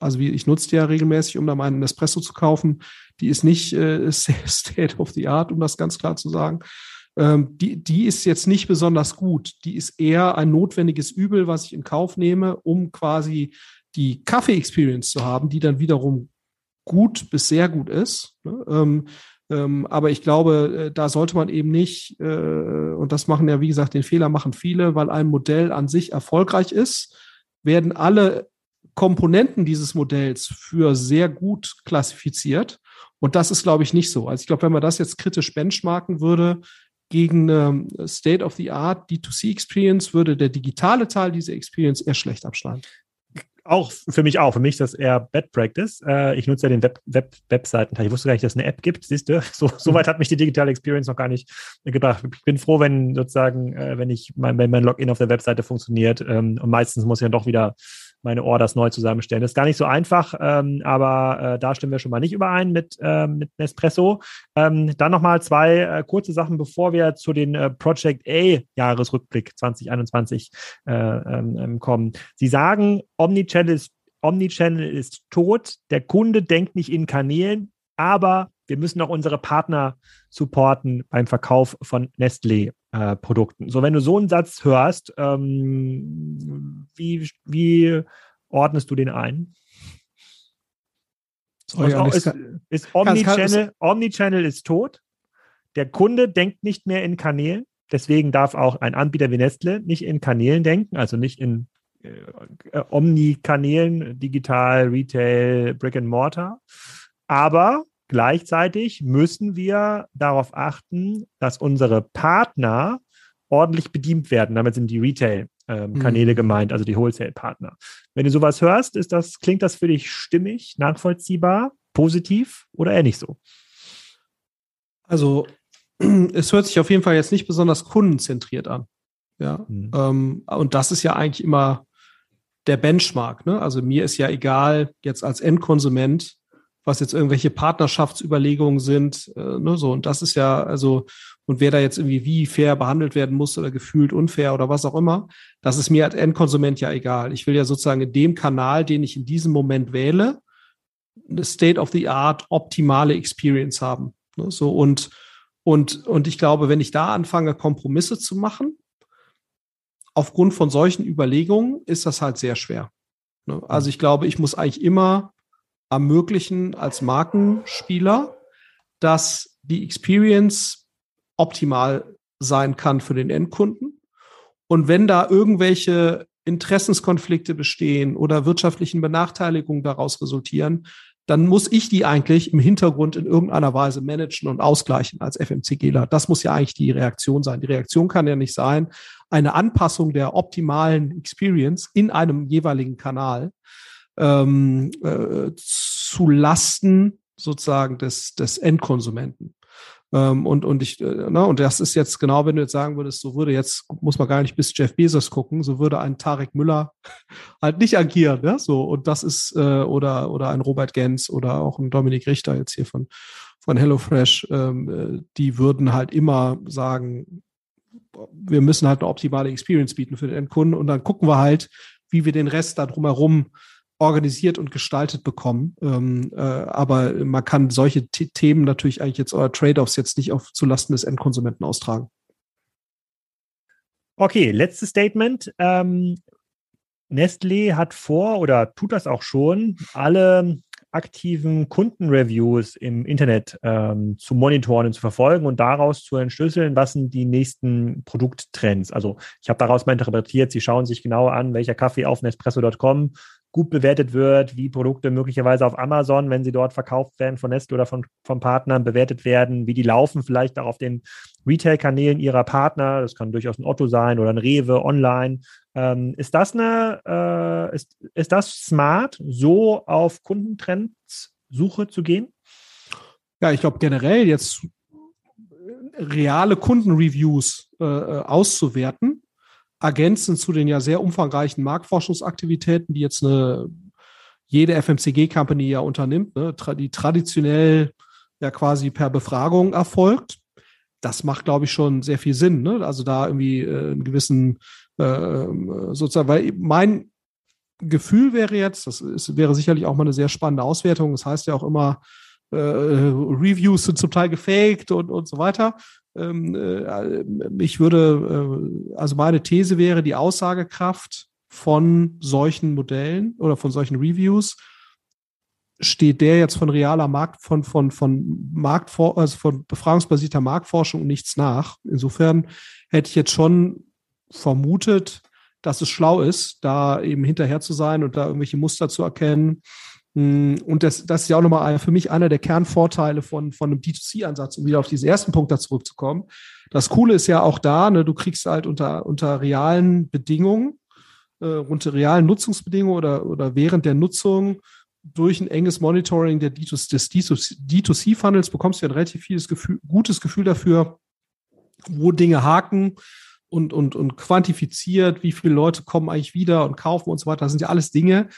also wie ich nutze die ja regelmäßig, um da meinen Espresso zu kaufen. Die ist nicht äh, State of the Art, um das ganz klar zu sagen. Ähm, die, die ist jetzt nicht besonders gut. Die ist eher ein notwendiges Übel, was ich in Kauf nehme, um quasi die Kaffee-Experience zu haben, die dann wiederum gut bis sehr gut ist. Ne? Ähm, ähm, aber ich glaube, äh, da sollte man eben nicht, äh, und das machen ja, wie gesagt, den Fehler machen viele, weil ein Modell an sich erfolgreich ist, werden alle Komponenten dieses Modells für sehr gut klassifiziert. Und das ist, glaube ich, nicht so. Also ich glaube, wenn man das jetzt kritisch benchmarken würde gegen eine State of the Art D2C Experience, würde der digitale Teil dieser Experience eher schlecht abschneiden. Auch für mich auch. Für mich ist das eher Bad Practice. Äh, ich nutze ja den Web, Web, Webseiten. Ich wusste gar nicht, dass es eine App gibt. Siehst du, so, so weit hat mich die digitale Experience noch gar nicht gebracht. Ich bin froh, wenn sozusagen, äh, wenn ich mein, wenn mein Login auf der Webseite funktioniert. Ähm, und meistens muss ich dann doch wieder meine Orders neu zusammenstellen. Das ist gar nicht so einfach, ähm, aber äh, da stimmen wir schon mal nicht überein mit, äh, mit Nespresso. Ähm, dann nochmal zwei äh, kurze Sachen, bevor wir zu den äh, Project A Jahresrückblick 2021 äh, ähm, ähm, kommen. Sie sagen, Omnichannel ist, Omnichannel ist tot, der Kunde denkt nicht in Kanälen, aber wir müssen auch unsere Partner supporten beim Verkauf von Nestlé-Produkten. Äh, so, wenn du so einen Satz hörst, ähm, wie, wie ordnest du den ein? Sorry, also, ist, ist Omnichannel, Omnichannel ist tot. Der Kunde denkt nicht mehr in Kanälen. Deswegen darf auch ein Anbieter wie Nestle nicht in Kanälen denken, also nicht in äh, Omni-Kanälen, digital, Retail, Brick and Mortar. Aber Gleichzeitig müssen wir darauf achten, dass unsere Partner ordentlich bedient werden. Damit sind die Retail-Kanäle mhm. gemeint, also die Wholesale-Partner. Wenn du sowas hörst, ist das, klingt das für dich stimmig, nachvollziehbar, positiv oder eher nicht so? Also, es hört sich auf jeden Fall jetzt nicht besonders kundenzentriert an. Ja. Mhm. Ähm, und das ist ja eigentlich immer der Benchmark. Ne? Also mir ist ja egal, jetzt als Endkonsument, was jetzt irgendwelche Partnerschaftsüberlegungen sind, äh, ne, so. Und das ist ja, also, und wer da jetzt irgendwie wie fair behandelt werden muss oder gefühlt unfair oder was auch immer, das ist mir als Endkonsument ja egal. Ich will ja sozusagen in dem Kanal, den ich in diesem Moment wähle, eine State of the Art optimale Experience haben. Ne, so und, und, und ich glaube, wenn ich da anfange, Kompromisse zu machen, aufgrund von solchen Überlegungen ist das halt sehr schwer. Ne? Also ich glaube, ich muss eigentlich immer ermöglichen als Markenspieler, dass die Experience optimal sein kann für den Endkunden. Und wenn da irgendwelche Interessenskonflikte bestehen oder wirtschaftlichen Benachteiligungen daraus resultieren, dann muss ich die eigentlich im Hintergrund in irgendeiner Weise managen und ausgleichen als FMCGler. Das muss ja eigentlich die Reaktion sein. Die Reaktion kann ja nicht sein, eine Anpassung der optimalen Experience in einem jeweiligen Kanal ähm, äh, zu Lasten sozusagen des, des Endkonsumenten. Ähm, und, und ich, äh, ne, und das ist jetzt genau, wenn du jetzt sagen würdest, so würde jetzt, muss man gar nicht bis Jeff Bezos gucken, so würde ein Tarek Müller halt nicht agieren, ne? So, und das ist, äh, oder, oder ein Robert Gens oder auch ein Dominik Richter jetzt hier von, von HelloFresh, ähm, äh, die würden halt immer sagen, wir müssen halt eine optimale Experience bieten für den Endkunden und dann gucken wir halt, wie wir den Rest da drumherum organisiert und gestaltet bekommen. Ähm, äh, aber man kann solche T Themen natürlich eigentlich jetzt oder Trade-offs jetzt nicht auf zulasten des Endkonsumenten austragen. Okay, letztes Statement. Ähm, Nestlé hat vor oder tut das auch schon, alle aktiven Kundenreviews im Internet ähm, zu monitoren und zu verfolgen und daraus zu entschlüsseln, was sind die nächsten Produkttrends. Also ich habe daraus mal interpretiert, sie schauen sich genau an, welcher Kaffee auf Nespresso.com gut bewertet wird, wie Produkte möglicherweise auf Amazon, wenn sie dort verkauft werden von Nestle oder von, von Partnern, bewertet werden, wie die laufen vielleicht auch auf den Retail-Kanälen ihrer Partner. Das kann durchaus ein Otto sein oder ein Rewe online. Ähm, ist das eine, äh, ist, ist das smart, so auf Kundentrends Suche zu gehen? Ja, ich glaube generell jetzt reale Kundenreviews äh auszuwerten, ergänzend zu den ja sehr umfangreichen Marktforschungsaktivitäten, die jetzt eine jede FMCG-Company ja unternimmt, ne, die traditionell ja quasi per Befragung erfolgt. Das macht, glaube ich, schon sehr viel Sinn. Ne? Also da irgendwie äh, einen gewissen äh, sozusagen, weil mein Gefühl wäre jetzt, das ist, wäre sicherlich auch mal eine sehr spannende Auswertung. Das heißt ja auch immer, äh, Reviews sind zum Teil gefaked und, und so weiter. Ähm, äh, ich würde, äh, also meine These wäre, die Aussagekraft von solchen Modellen oder von solchen Reviews steht der jetzt von realer Markt, von, von, von Marktfor also von befragungsbasierter Marktforschung nichts nach. Insofern hätte ich jetzt schon vermutet, dass es schlau ist, da eben hinterher zu sein und da irgendwelche Muster zu erkennen und das, das ist ja auch nochmal für mich einer der Kernvorteile von, von einem D2C-Ansatz, um wieder auf diesen ersten Punkt da zurückzukommen. Das Coole ist ja auch da, ne, du kriegst halt unter, unter realen Bedingungen, äh, unter realen Nutzungsbedingungen oder, oder während der Nutzung durch ein enges Monitoring der D2, des D2C-Funnels bekommst du ja ein relativ vieles Gefühl, gutes Gefühl dafür, wo Dinge haken und, und, und quantifiziert, wie viele Leute kommen eigentlich wieder und kaufen und so weiter. Das sind ja alles Dinge,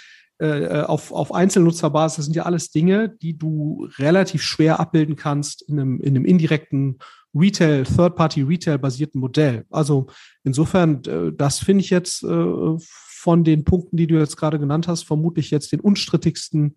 äh, äh, auf, auf Einzelnutzerbasis, sind ja alles Dinge, die du relativ schwer abbilden kannst in einem, in einem indirekten Retail, Third-Party-Retail-basierten Modell. Also insofern, äh, das finde ich jetzt von den Punkten, die du jetzt gerade genannt hast, vermutlich jetzt den unstrittigsten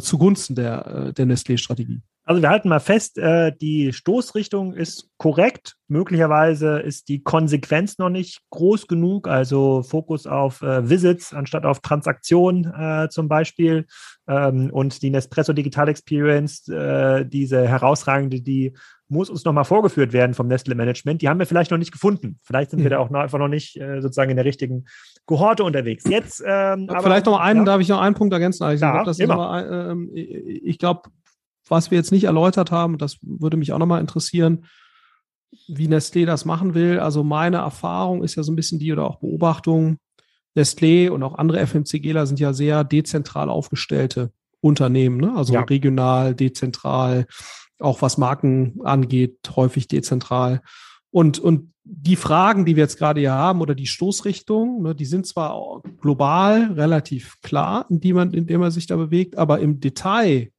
zugunsten der, der Nestlé-Strategie. Also wir halten mal fest, äh, die Stoßrichtung ist korrekt. Möglicherweise ist die Konsequenz noch nicht groß genug. Also Fokus auf äh, Visits anstatt auf Transaktionen äh, zum Beispiel. Ähm, und die Nespresso Digital Experience, äh, diese herausragende, die muss uns nochmal vorgeführt werden vom Nestle Management. Die haben wir vielleicht noch nicht gefunden. Vielleicht sind mhm. wir da auch noch, einfach noch nicht äh, sozusagen in der richtigen Kohorte unterwegs. Jetzt, ähm, vielleicht aber, noch einen, ja? darf ich noch einen Punkt ergänzen? Also, ja, glaube, ähm, ich glaube, was wir jetzt nicht erläutert haben, das würde mich auch nochmal interessieren, wie Nestlé das machen will. Also meine Erfahrung ist ja so ein bisschen die oder auch Beobachtung, Nestlé und auch andere FMCGler sind ja sehr dezentral aufgestellte Unternehmen, ne? also ja. regional, dezentral, auch was Marken angeht, häufig dezentral. Und, und die Fragen, die wir jetzt gerade hier haben oder die Stoßrichtung, ne, die sind zwar global relativ klar, in die man, in dem man sich da bewegt, aber im Detail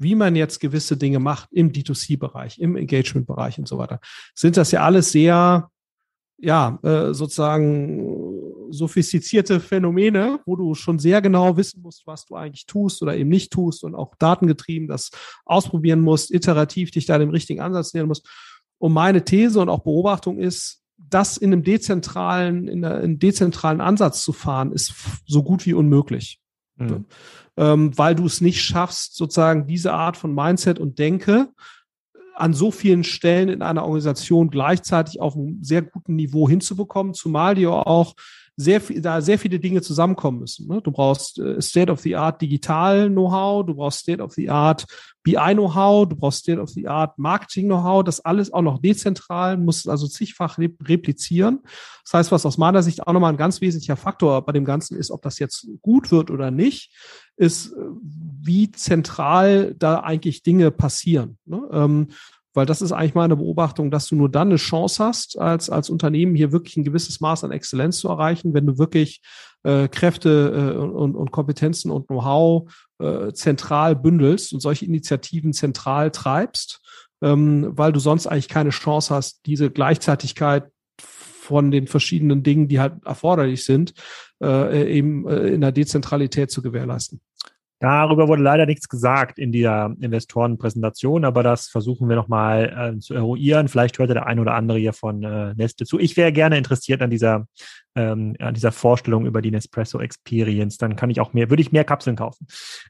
wie man jetzt gewisse Dinge macht im D2C-Bereich, im Engagement-Bereich und so weiter, sind das ja alles sehr, ja, äh, sozusagen sophistizierte Phänomene, wo du schon sehr genau wissen musst, was du eigentlich tust oder eben nicht tust und auch datengetrieben das ausprobieren musst, iterativ dich da dem richtigen Ansatz nähern musst. Und meine These und auch Beobachtung ist, das in einem dezentralen, in einem dezentralen Ansatz zu fahren, ist so gut wie unmöglich. Mhm. Ähm, weil du es nicht schaffst, sozusagen diese Art von Mindset und Denke an so vielen Stellen in einer Organisation gleichzeitig auf einem sehr guten Niveau hinzubekommen, zumal die auch sehr viel, da sehr viele Dinge zusammenkommen müssen. Ne? Du brauchst äh, State of the Art Digital Know-how, du brauchst State of the Art BI Know-how, du brauchst State of the Art Marketing Know-how, das alles auch noch dezentral, muss also zigfach replizieren. Das heißt, was aus meiner Sicht auch nochmal ein ganz wesentlicher Faktor bei dem Ganzen ist, ob das jetzt gut wird oder nicht, ist, äh, wie zentral da eigentlich Dinge passieren. Ne? Ähm, weil das ist eigentlich meine Beobachtung, dass du nur dann eine Chance hast, als, als Unternehmen hier wirklich ein gewisses Maß an Exzellenz zu erreichen, wenn du wirklich äh, Kräfte äh, und, und Kompetenzen und Know-how äh, zentral bündelst und solche Initiativen zentral treibst, ähm, weil du sonst eigentlich keine Chance hast, diese Gleichzeitigkeit von den verschiedenen Dingen, die halt erforderlich sind, äh, eben äh, in der Dezentralität zu gewährleisten. Darüber wurde leider nichts gesagt in dieser Investorenpräsentation, aber das versuchen wir nochmal äh, zu eruieren. Vielleicht hört der ein oder andere hier von äh, Nestle zu. Ich wäre gerne interessiert an dieser, ähm, an dieser Vorstellung über die Nespresso Experience. Dann kann ich auch mehr, würde ich mehr Kapseln kaufen.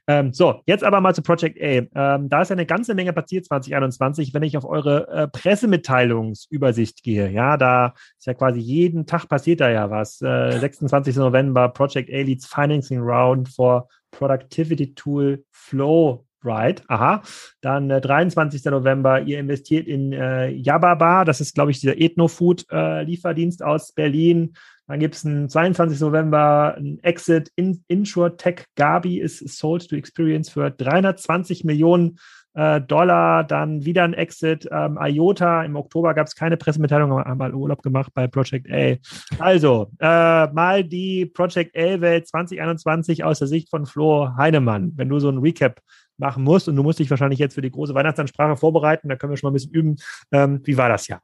Ähm, so, jetzt aber mal zu Project A. Ähm, da ist ja eine ganze Menge passiert 2021. Wenn ich auf eure äh, Pressemitteilungsübersicht gehe, ja, da ist ja quasi jeden Tag passiert da ja was. Äh, 26. November, Project A leads Financing Round for Productivity Tool Flow Right, aha. Dann äh, 23. November, ihr investiert in äh, Yababa, das ist, glaube ich, dieser Ethno-Food-Lieferdienst äh, aus Berlin. Dann gibt es einen 22. November ein Exit in InsurTech Gabi ist sold to Experience für 320 Millionen Dollar, dann wieder ein Exit. Ähm, IOTA, im Oktober gab es keine Pressemitteilung, aber haben mal Urlaub gemacht bei Project A. Also, äh, mal die Project A-Welt 2021 aus der Sicht von Flo Heinemann. Wenn du so ein Recap machen musst und du musst dich wahrscheinlich jetzt für die große Weihnachtsansprache vorbereiten, da können wir schon mal ein bisschen üben. Ähm, wie war das Jahr?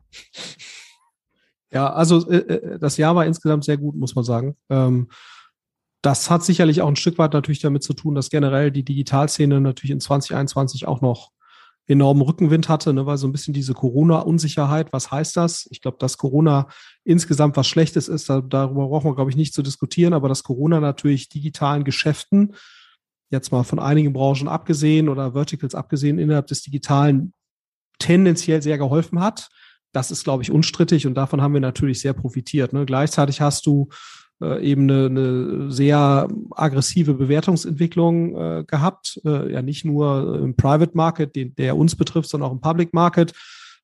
Ja, also äh, äh das Jahr war insgesamt sehr gut, muss man sagen. Ähm, das hat sicherlich auch ein Stück weit natürlich damit zu tun, dass generell die Digitalszene natürlich in 2021 auch noch enormen Rückenwind hatte, ne, weil so ein bisschen diese Corona-Unsicherheit, was heißt das? Ich glaube, dass Corona insgesamt was Schlechtes ist, da, darüber brauchen wir, glaube ich, nicht zu diskutieren, aber dass Corona natürlich digitalen Geschäften, jetzt mal von einigen Branchen abgesehen oder Verticals abgesehen, innerhalb des Digitalen tendenziell sehr geholfen hat. Das ist, glaube ich, unstrittig und davon haben wir natürlich sehr profitiert. Ne? Gleichzeitig hast du äh, eben eine, eine sehr aggressive Bewertungsentwicklung äh, gehabt. Äh, ja, nicht nur im Private Market, den, der uns betrifft, sondern auch im Public Market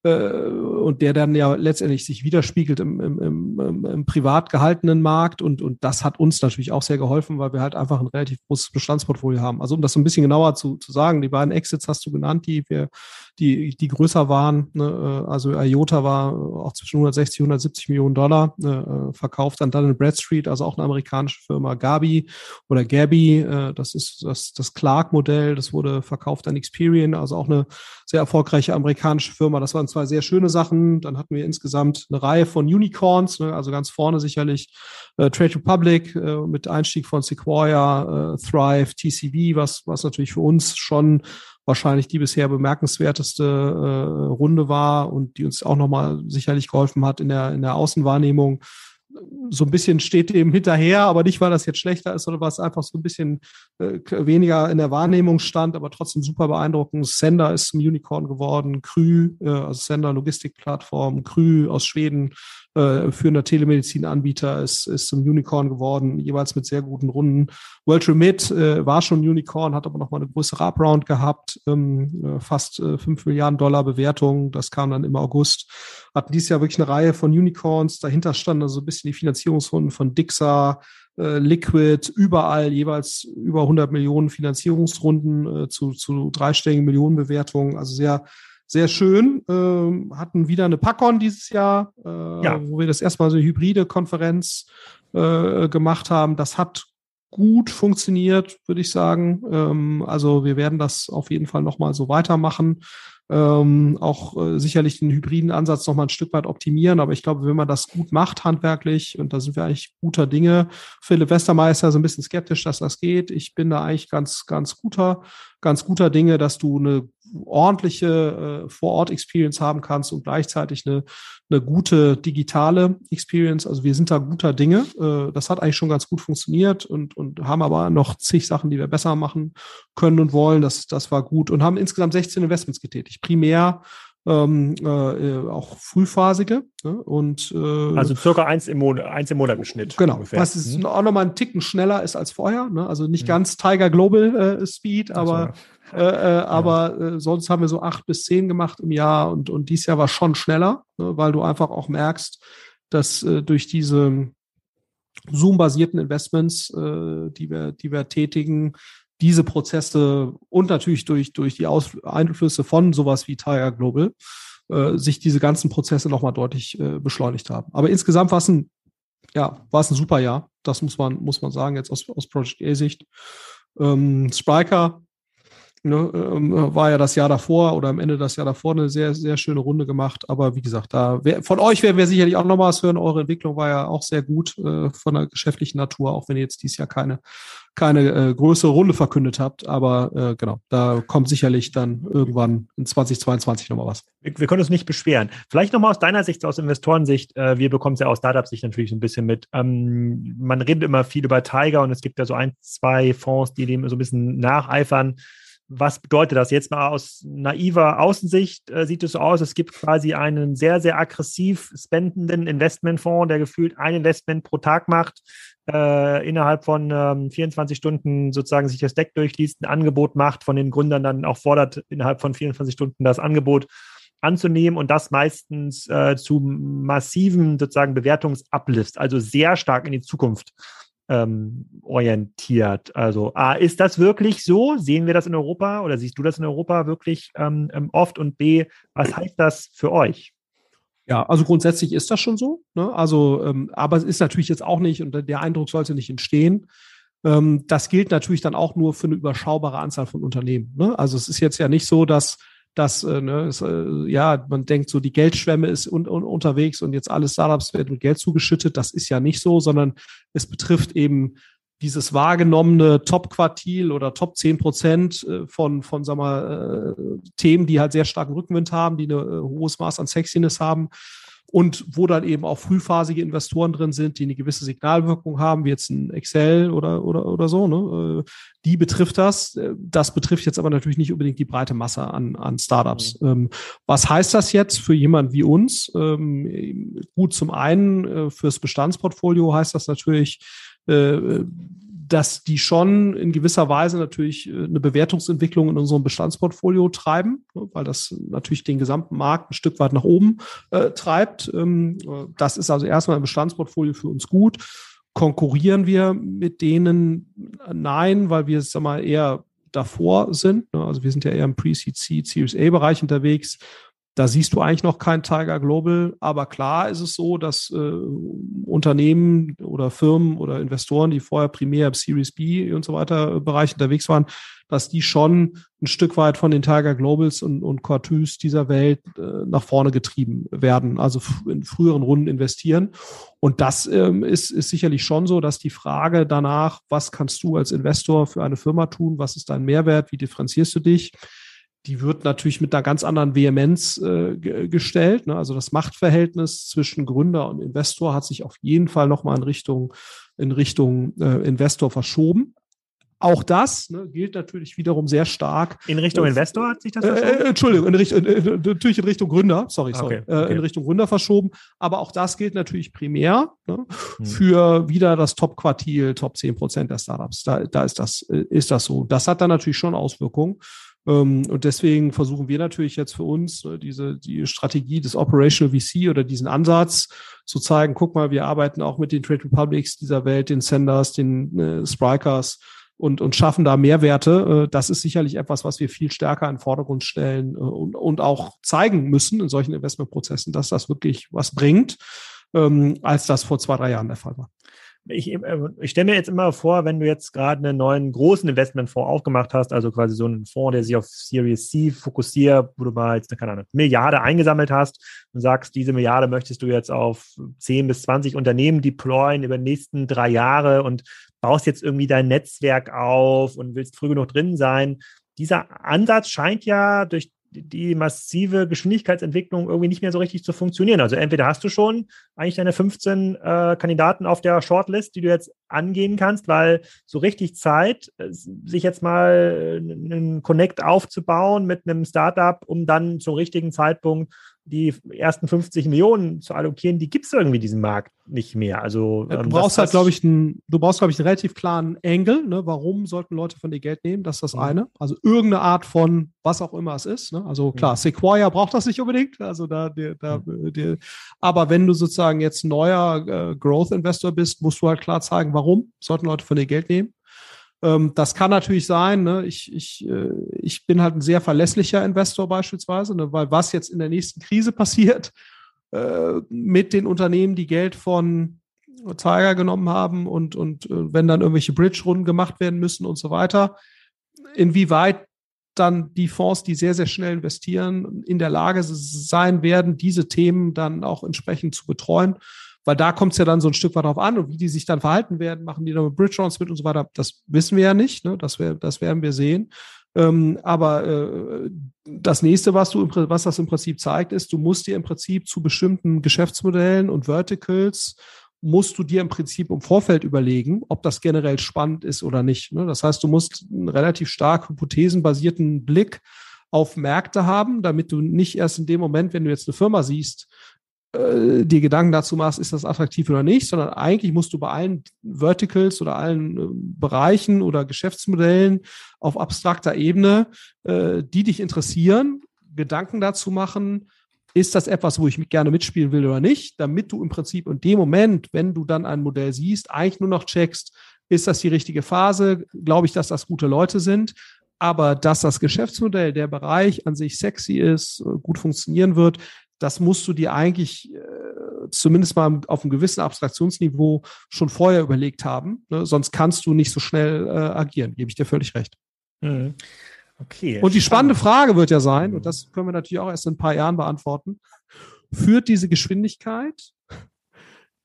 äh, und der dann ja letztendlich sich widerspiegelt im, im, im, im privat gehaltenen Markt und, und das hat uns natürlich auch sehr geholfen, weil wir halt einfach ein relativ großes Bestandsportfolio haben. Also um das so ein bisschen genauer zu, zu sagen, die beiden Exits hast du genannt, die wir, die, die größer waren. Ne? Also IOTA war auch zwischen 160 und 170 Millionen Dollar ne? verkauft an Dun Bradstreet, also auch eine amerikanische Firma Gabi oder Gabi, äh, das ist das, das Clark-Modell, das wurde verkauft an Experian, also auch eine sehr erfolgreiche amerikanische Firma. Das waren zwei sehr schöne Sachen. Dann hatten wir insgesamt eine Reihe von Unicorns, ne, also ganz vorne sicherlich äh, Trade Republic äh, mit Einstieg von Sequoia, äh, Thrive, TCV, was, was natürlich für uns schon wahrscheinlich die bisher bemerkenswerteste äh, Runde war und die uns auch nochmal sicherlich geholfen hat in der, in der Außenwahrnehmung so ein bisschen steht dem hinterher, aber nicht, weil das jetzt schlechter ist, sondern weil es einfach so ein bisschen äh, weniger in der Wahrnehmung stand, aber trotzdem super beeindruckend. Sender ist zum Unicorn geworden, Krü, äh, also Sender Logistikplattform, Krü aus Schweden, äh, führender Telemedizinanbieter, ist, ist zum Unicorn geworden, jeweils mit sehr guten Runden. World Remit äh, war schon Unicorn, hat aber noch mal eine größere Upround gehabt, ähm, äh, fast äh, 5 Milliarden Dollar Bewertung, das kam dann im August. Hatten dieses Jahr wirklich eine Reihe von Unicorns, dahinter standen also ein bisschen die Finanzierungsrunden von Dixa, äh, Liquid, überall jeweils über 100 Millionen Finanzierungsrunden äh, zu, zu dreistelligen Millionenbewertungen, also sehr sehr schön. Ähm, hatten wieder eine Packon dieses Jahr, äh, ja. wo wir das erstmal so eine hybride Konferenz äh, gemacht haben. Das hat gut funktioniert, würde ich sagen. Ähm, also wir werden das auf jeden Fall nochmal so weitermachen ähm, auch äh, sicherlich den hybriden Ansatz noch mal ein Stück weit optimieren. Aber ich glaube, wenn man das gut macht handwerklich, und da sind wir eigentlich guter Dinge, Philipp Westermeister so ein bisschen skeptisch, dass das geht. Ich bin da eigentlich ganz, ganz guter ganz guter Dinge, dass du eine ordentliche äh, Vor-Ort-Experience haben kannst und gleichzeitig eine, eine gute digitale Experience. Also wir sind da guter Dinge. Äh, das hat eigentlich schon ganz gut funktioniert und, und haben aber noch zig Sachen, die wir besser machen können und wollen. Das, das war gut und haben insgesamt 16 Investments getätigt. Primär ähm, äh, auch frühphasige. Ne? Und, äh, also circa eins im Monat, eins im Monat im Schnitt. Genau, ungefähr. was ist mhm. auch nochmal ein Ticken schneller ist als vorher. Ne? Also nicht mhm. ganz Tiger Global äh, Speed, aber, so. äh, äh, aber äh, sonst haben wir so acht bis zehn gemacht im Jahr und, und dieses Jahr war schon schneller, ne? weil du einfach auch merkst, dass äh, durch diese Zoom-basierten Investments, äh, die wir, die wir tätigen, diese Prozesse und natürlich durch, durch die Aus Einflüsse von sowas wie Tiger Global äh, sich diese ganzen Prozesse nochmal deutlich äh, beschleunigt haben. Aber insgesamt war es ein, ja, war es ein super Jahr. Das muss man, muss man sagen, jetzt aus, aus Project A-Sicht. Ähm, Spriker ne, ähm, war ja das Jahr davor oder am Ende das Jahr davor eine sehr, sehr schöne Runde gemacht. Aber wie gesagt, da von euch werden wir sicherlich auch noch mal was hören. Eure Entwicklung war ja auch sehr gut äh, von der geschäftlichen Natur, auch wenn ihr jetzt dieses Jahr keine keine äh, größere Runde verkündet habt. Aber äh, genau, da kommt sicherlich dann irgendwann in 2022 nochmal was. Wir, wir können uns nicht beschweren. Vielleicht nochmal aus deiner Sicht, aus Investorensicht, äh, wir bekommen es ja aus Startup-Sicht natürlich ein bisschen mit. Ähm, man redet immer viel über Tiger und es gibt ja so ein, zwei Fonds, die dem so ein bisschen nacheifern. Was bedeutet das? Jetzt mal aus naiver Außensicht äh, sieht es so aus, es gibt quasi einen sehr, sehr aggressiv spendenden Investmentfonds, der gefühlt ein Investment pro Tag macht, äh, innerhalb von ähm, 24 Stunden sozusagen sich das Deck durchliest, ein Angebot macht, von den Gründern dann auch fordert, innerhalb von 24 Stunden das Angebot anzunehmen und das meistens äh, zu massiven sozusagen Bewertungsuplifts, also sehr stark in die Zukunft ähm, orientiert. Also A, ist das wirklich so? Sehen wir das in Europa oder siehst du das in Europa wirklich ähm, ähm oft? Und B, was heißt das für euch? Ja, also grundsätzlich ist das schon so. Ne? Also, ähm, aber es ist natürlich jetzt auch nicht, und der Eindruck sollte nicht entstehen. Ähm, das gilt natürlich dann auch nur für eine überschaubare Anzahl von Unternehmen. Ne? Also es ist jetzt ja nicht so, dass dass äh, ne, es, äh, ja man denkt so die Geldschwemme ist un, un, unterwegs und jetzt alle Startups werden mit Geld zugeschüttet. Das ist ja nicht so, sondern es betrifft eben dieses wahrgenommene Top-Quartil oder Top 10 Prozent äh, von, von sag mal, äh, Themen, die halt sehr starken Rückenwind haben, die ein äh, hohes Maß an Sexiness haben und wo dann eben auch frühphasige Investoren drin sind, die eine gewisse Signalwirkung haben, wie jetzt ein Excel oder, oder, oder so. Ne? Die betrifft das. Das betrifft jetzt aber natürlich nicht unbedingt die breite Masse an, an Startups. Mhm. Ähm, was heißt das jetzt für jemanden wie uns? Ähm, gut, zum einen fürs Bestandsportfolio heißt das natürlich, äh, dass die schon in gewisser Weise natürlich äh, eine Bewertungsentwicklung in unserem Bestandsportfolio treiben, ne, weil das natürlich den gesamten Markt ein Stück weit nach oben äh, treibt. Ähm, das ist also erstmal ein Bestandsportfolio für uns gut. Konkurrieren wir mit denen? Nein, weil wir, sag mal, eher davor sind. Ne, also wir sind ja eher im Pre-Seed, Series A-Bereich unterwegs. Da siehst du eigentlich noch kein Tiger Global, aber klar ist es so, dass äh, Unternehmen oder Firmen oder Investoren, die vorher primär im Series B und so weiter Bereich unterwegs waren, dass die schon ein Stück weit von den Tiger Globals und, und Cortus dieser Welt äh, nach vorne getrieben werden, also in früheren Runden investieren. Und das ähm, ist, ist sicherlich schon so, dass die Frage danach, was kannst du als Investor für eine Firma tun, was ist dein Mehrwert, wie differenzierst du dich, die wird natürlich mit einer ganz anderen Vehemenz äh, gestellt. Ne? Also das Machtverhältnis zwischen Gründer und Investor hat sich auf jeden Fall nochmal in Richtung, in Richtung äh, Investor verschoben. Auch das ne, gilt natürlich wiederum sehr stark. In Richtung äh, Investor hat sich das äh, äh, verschoben? Entschuldigung, in Richtung, natürlich in Richtung Gründer, sorry, sorry, okay, okay. in Richtung Gründer verschoben. Aber auch das gilt natürlich primär ne, hm. für wieder das Top-Quartil, Top 10 Prozent der Startups. Da, da ist, das, ist das so. Das hat dann natürlich schon Auswirkungen. Ähm, und deswegen versuchen wir natürlich jetzt für uns ne, diese die Strategie des Operational VC oder diesen Ansatz zu zeigen, guck mal, wir arbeiten auch mit den Trade Republics dieser Welt, den Senders, den äh, Sprikers und, und schaffen da Mehrwerte. Äh, das ist sicherlich etwas, was wir viel stärker in den Vordergrund stellen äh, und, und auch zeigen müssen in solchen Investmentprozessen, dass das wirklich was bringt, ähm, als das vor zwei, drei Jahren der Fall war ich, äh, ich stelle mir jetzt immer vor, wenn du jetzt gerade einen neuen großen Investmentfonds aufgemacht hast, also quasi so einen Fonds, der sich auf Series C fokussiert, wo du mal jetzt, keine Ahnung, Milliarde eingesammelt hast und sagst, diese Milliarde möchtest du jetzt auf 10 bis 20 Unternehmen deployen über die nächsten drei Jahre und baust jetzt irgendwie dein Netzwerk auf und willst früh genug drin sein. dieser Ansatz scheint ja durch die massive Geschwindigkeitsentwicklung irgendwie nicht mehr so richtig zu funktionieren. Also entweder hast du schon eigentlich deine 15 äh, Kandidaten auf der Shortlist, die du jetzt angehen kannst, weil so richtig Zeit, äh, sich jetzt mal einen Connect aufzubauen mit einem Startup, um dann zum richtigen Zeitpunkt die ersten 50 Millionen zu allokieren, die gibt es irgendwie diesen Markt nicht mehr. Also ja, du ähm, brauchst halt, glaube ich, einen, du brauchst, glaube ich, einen relativ klaren Angle. Ne? Warum sollten Leute von dir Geld nehmen? Das ist das mhm. eine. Also irgendeine Art von was auch immer es ist. Ne? Also klar, mhm. Sequoia braucht das nicht unbedingt. Also da, die, da mhm. die, aber wenn du sozusagen jetzt neuer äh, Growth Investor bist, musst du halt klar zeigen, warum sollten Leute von dir Geld nehmen. Ähm, das kann natürlich sein. Ne? Ich, ich, äh, ich bin halt ein sehr verlässlicher Investor beispielsweise, ne? weil was jetzt in der nächsten Krise passiert äh, mit den Unternehmen, die Geld von Tiger genommen haben und, und äh, wenn dann irgendwelche Bridge-Runden gemacht werden müssen und so weiter, inwieweit dann die Fonds, die sehr, sehr schnell investieren, in der Lage sein werden, diese Themen dann auch entsprechend zu betreuen weil da kommt es ja dann so ein Stück weit drauf an und wie die sich dann verhalten werden, machen die dann Bridge Rounds mit und so weiter, das wissen wir ja nicht, ne? das, wär, das werden wir sehen. Ähm, aber äh, das nächste, was du, was das im Prinzip zeigt, ist, du musst dir im Prinzip zu bestimmten Geschäftsmodellen und Verticals musst du dir im Prinzip im Vorfeld überlegen, ob das generell spannend ist oder nicht. Ne? Das heißt, du musst einen relativ stark hypothesenbasierten Blick auf Märkte haben, damit du nicht erst in dem Moment, wenn du jetzt eine Firma siehst, äh, dir Gedanken dazu machst, ist das attraktiv oder nicht, sondern eigentlich musst du bei allen Verticals oder allen äh, Bereichen oder Geschäftsmodellen auf abstrakter Ebene, äh, die dich interessieren, Gedanken dazu machen, ist das etwas, wo ich gerne mitspielen will oder nicht, damit du im Prinzip in dem Moment, wenn du dann ein Modell siehst, eigentlich nur noch checkst, ist das die richtige Phase, glaube ich, dass das gute Leute sind, aber dass das Geschäftsmodell, der Bereich an sich sexy ist, äh, gut funktionieren wird, das musst du dir eigentlich äh, zumindest mal auf einem gewissen Abstraktionsniveau schon vorher überlegt haben. Ne? Sonst kannst du nicht so schnell äh, agieren, gebe ich dir völlig recht. Mhm. Okay. Und die spannende Frage wird ja sein, und das können wir natürlich auch erst in ein paar Jahren beantworten, führt diese Geschwindigkeit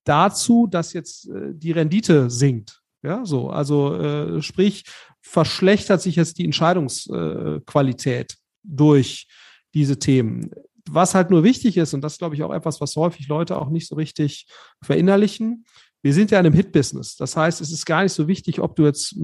dazu, dass jetzt äh, die Rendite sinkt? Ja, so, also äh, sprich, verschlechtert sich jetzt die Entscheidungsqualität durch diese Themen was halt nur wichtig ist, und das glaube ich auch etwas, was häufig Leute auch nicht so richtig verinnerlichen, wir sind ja in einem Hit-Business. Das heißt, es ist gar nicht so wichtig, ob du jetzt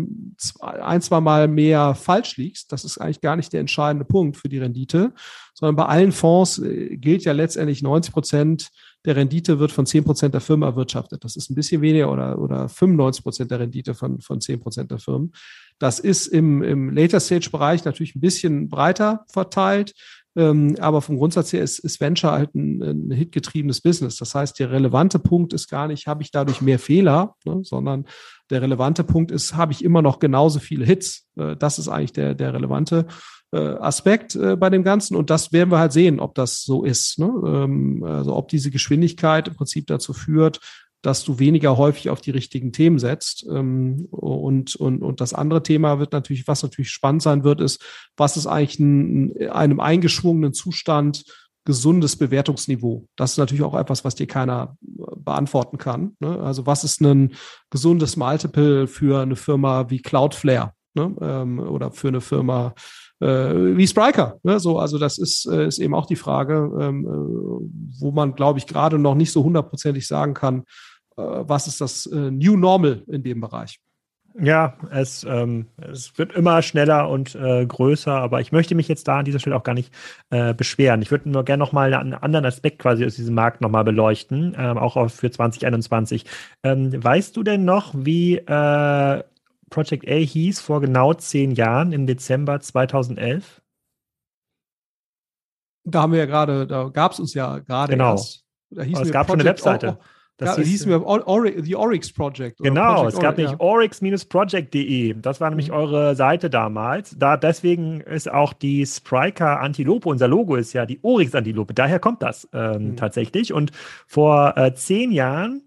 ein, zwei Mal mehr falsch liegst. Das ist eigentlich gar nicht der entscheidende Punkt für die Rendite, sondern bei allen Fonds äh, gilt ja letztendlich 90 Prozent der Rendite wird von 10 Prozent der Firmen erwirtschaftet. Das ist ein bisschen weniger oder, oder 95 Prozent der Rendite von, von 10 Prozent der Firmen. Das ist im, im Later-Stage-Bereich natürlich ein bisschen breiter verteilt. Ähm, aber vom Grundsatz her ist, ist Venture halt ein, ein hitgetriebenes Business. Das heißt, der relevante Punkt ist gar nicht, habe ich dadurch mehr Fehler, ne, sondern der relevante Punkt ist, habe ich immer noch genauso viele Hits. Äh, das ist eigentlich der, der relevante äh, Aspekt äh, bei dem Ganzen. Und das werden wir halt sehen, ob das so ist. Ne? Ähm, also ob diese Geschwindigkeit im Prinzip dazu führt, dass du weniger häufig auf die richtigen Themen setzt. Ähm, und, und, und das andere Thema wird natürlich, was natürlich spannend sein wird, ist, was ist eigentlich in einem eingeschwungenen Zustand gesundes Bewertungsniveau? Das ist natürlich auch etwas, was dir keiner äh, beantworten kann. Ne? Also was ist ein gesundes Multiple für eine Firma wie Cloudflare ne? ähm, oder für eine Firma äh, wie Spriker. Ne? So, also das ist, äh, ist eben auch die Frage, ähm, äh, wo man, glaube ich, gerade noch nicht so hundertprozentig sagen kann, was ist das äh, New Normal in dem Bereich? Ja, es, ähm, es wird immer schneller und äh, größer, aber ich möchte mich jetzt da an dieser Stelle auch gar nicht äh, beschweren. Ich würde nur gerne nochmal einen anderen Aspekt quasi aus diesem Markt nochmal beleuchten, ähm, auch für 2021. Ähm, weißt du denn noch, wie äh, Project A hieß vor genau zehn Jahren im Dezember 2011? Da haben wir ja gerade, da gab es uns ja gerade genau. erst. Da hieß es gab Project schon eine Webseite. O das ja, hieß mir Or The Oryx Project. Genau, Project es gab nämlich ja. oryx-project.de. Das war nämlich mhm. eure Seite damals. Da deswegen ist auch die Spriker Antilope, unser Logo ist ja die Oryx Antilope. Daher kommt das ähm, mhm. tatsächlich. Und vor äh, zehn Jahren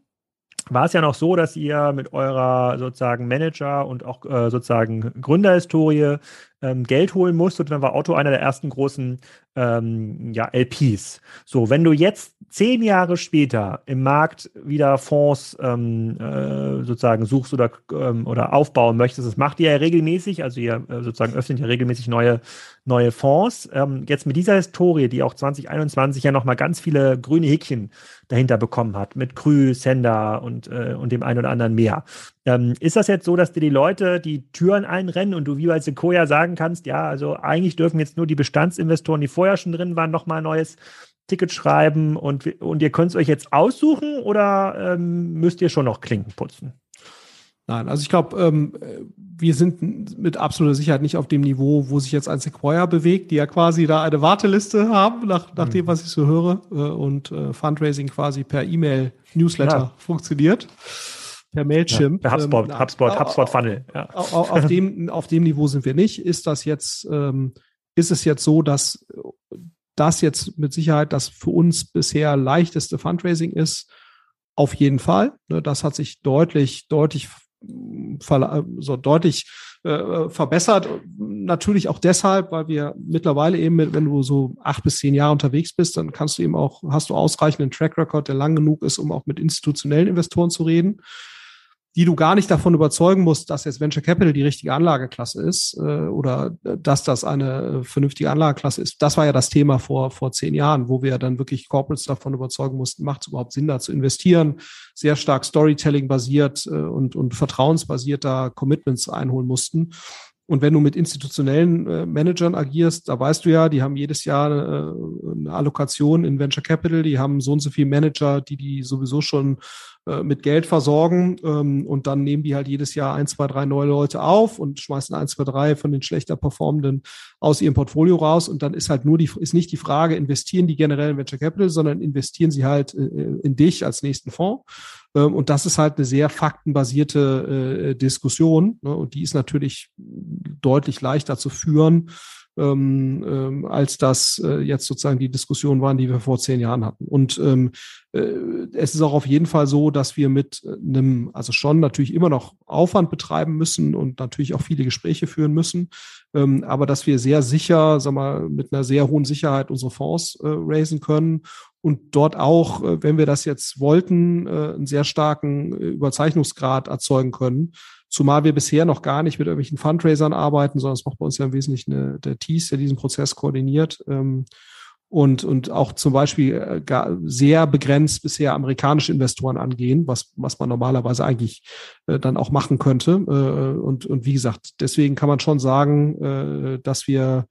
war es ja noch so, dass ihr mit eurer sozusagen Manager und auch äh, sozusagen Gründerhistorie ähm, Geld holen musste. Und dann war Otto einer der ersten großen ähm, ja, LPs. So, wenn du jetzt zehn Jahre später im Markt wieder Fonds ähm, äh, sozusagen suchst oder, ähm, oder aufbauen möchtest, das macht ihr ja regelmäßig, also ihr äh, sozusagen öffnet ja regelmäßig neue, neue Fonds. Ähm, jetzt mit dieser Historie, die auch 2021 ja nochmal ganz viele grüne Häkchen dahinter bekommen hat, mit Krü, Sender und, äh, und dem einen oder anderen mehr. Ähm, ist das jetzt so, dass dir die Leute die Türen einrennen und du wie bei Sequoia sagen kannst, ja, also eigentlich dürfen jetzt nur die Bestandsinvestoren, die vorher schon drin waren, nochmal ein neues Ticket schreiben und, und ihr könnt es euch jetzt aussuchen oder ähm, müsst ihr schon noch Klinken putzen? Nein, also ich glaube, ähm, wir sind mit absoluter Sicherheit nicht auf dem Niveau, wo sich jetzt ein Sequoia bewegt, die ja quasi da eine Warteliste haben, nach, nach mhm. dem, was ich so höre, äh, und äh, Fundraising quasi per E-Mail-Newsletter ja. funktioniert. Per Mailchimp. Ja, per HubSpot, ähm, HubSpot, HubSpot Funnel. Ja. Auf, auf, dem, auf dem Niveau sind wir nicht. Ist das jetzt, ähm, ist es jetzt so, dass das jetzt mit Sicherheit das für uns bisher leichteste Fundraising ist? Auf jeden Fall. Ne, das hat sich deutlich, deutlich so deutlich äh, verbessert. Natürlich auch deshalb, weil wir mittlerweile eben, wenn du so acht bis zehn Jahre unterwegs bist, dann kannst du eben auch, hast du ausreichenden Track Record, der lang genug ist, um auch mit institutionellen Investoren zu reden die du gar nicht davon überzeugen musst, dass jetzt Venture Capital die richtige Anlageklasse ist äh, oder äh, dass das eine vernünftige Anlageklasse ist. Das war ja das Thema vor, vor zehn Jahren, wo wir dann wirklich Corporates davon überzeugen mussten, macht es überhaupt Sinn, da zu investieren, sehr stark Storytelling basiert äh, und, und vertrauensbasiert da Commitments einholen mussten. Und wenn du mit institutionellen äh, Managern agierst, da weißt du ja, die haben jedes Jahr äh, eine Allokation in Venture Capital, die haben so und so viele Manager, die die sowieso schon äh, mit Geld versorgen ähm, und dann nehmen die halt jedes Jahr ein, zwei, drei neue Leute auf und schmeißen ein, zwei, drei von den schlechter performenden aus ihrem Portfolio raus und dann ist halt nur die, ist nicht die Frage, investieren die generell in Venture Capital, sondern investieren sie halt äh, in dich als nächsten Fonds. Ähm, und das ist halt eine sehr faktenbasierte äh, Diskussion ne? und die ist natürlich deutlich leichter zu führen, ähm, ähm, als das äh, jetzt sozusagen die Diskussion waren, die wir vor zehn Jahren hatten. Und ähm, äh, es ist auch auf jeden Fall so, dass wir mit einem, also schon natürlich immer noch Aufwand betreiben müssen und natürlich auch viele Gespräche führen müssen, ähm, aber dass wir sehr sicher, sag mal, mit einer sehr hohen Sicherheit unsere Fonds äh, raisen können und dort auch, äh, wenn wir das jetzt wollten, äh, einen sehr starken äh, Überzeichnungsgrad erzeugen können. Zumal wir bisher noch gar nicht mit irgendwelchen Fundraisern arbeiten, sondern es macht bei uns ja im Wesentlichen eine, der TIS, der diesen Prozess koordiniert. Ähm, und, und auch zum Beispiel äh, gar sehr begrenzt bisher amerikanische Investoren angehen, was, was man normalerweise eigentlich äh, dann auch machen könnte. Äh, und, und wie gesagt, deswegen kann man schon sagen, äh, dass wir,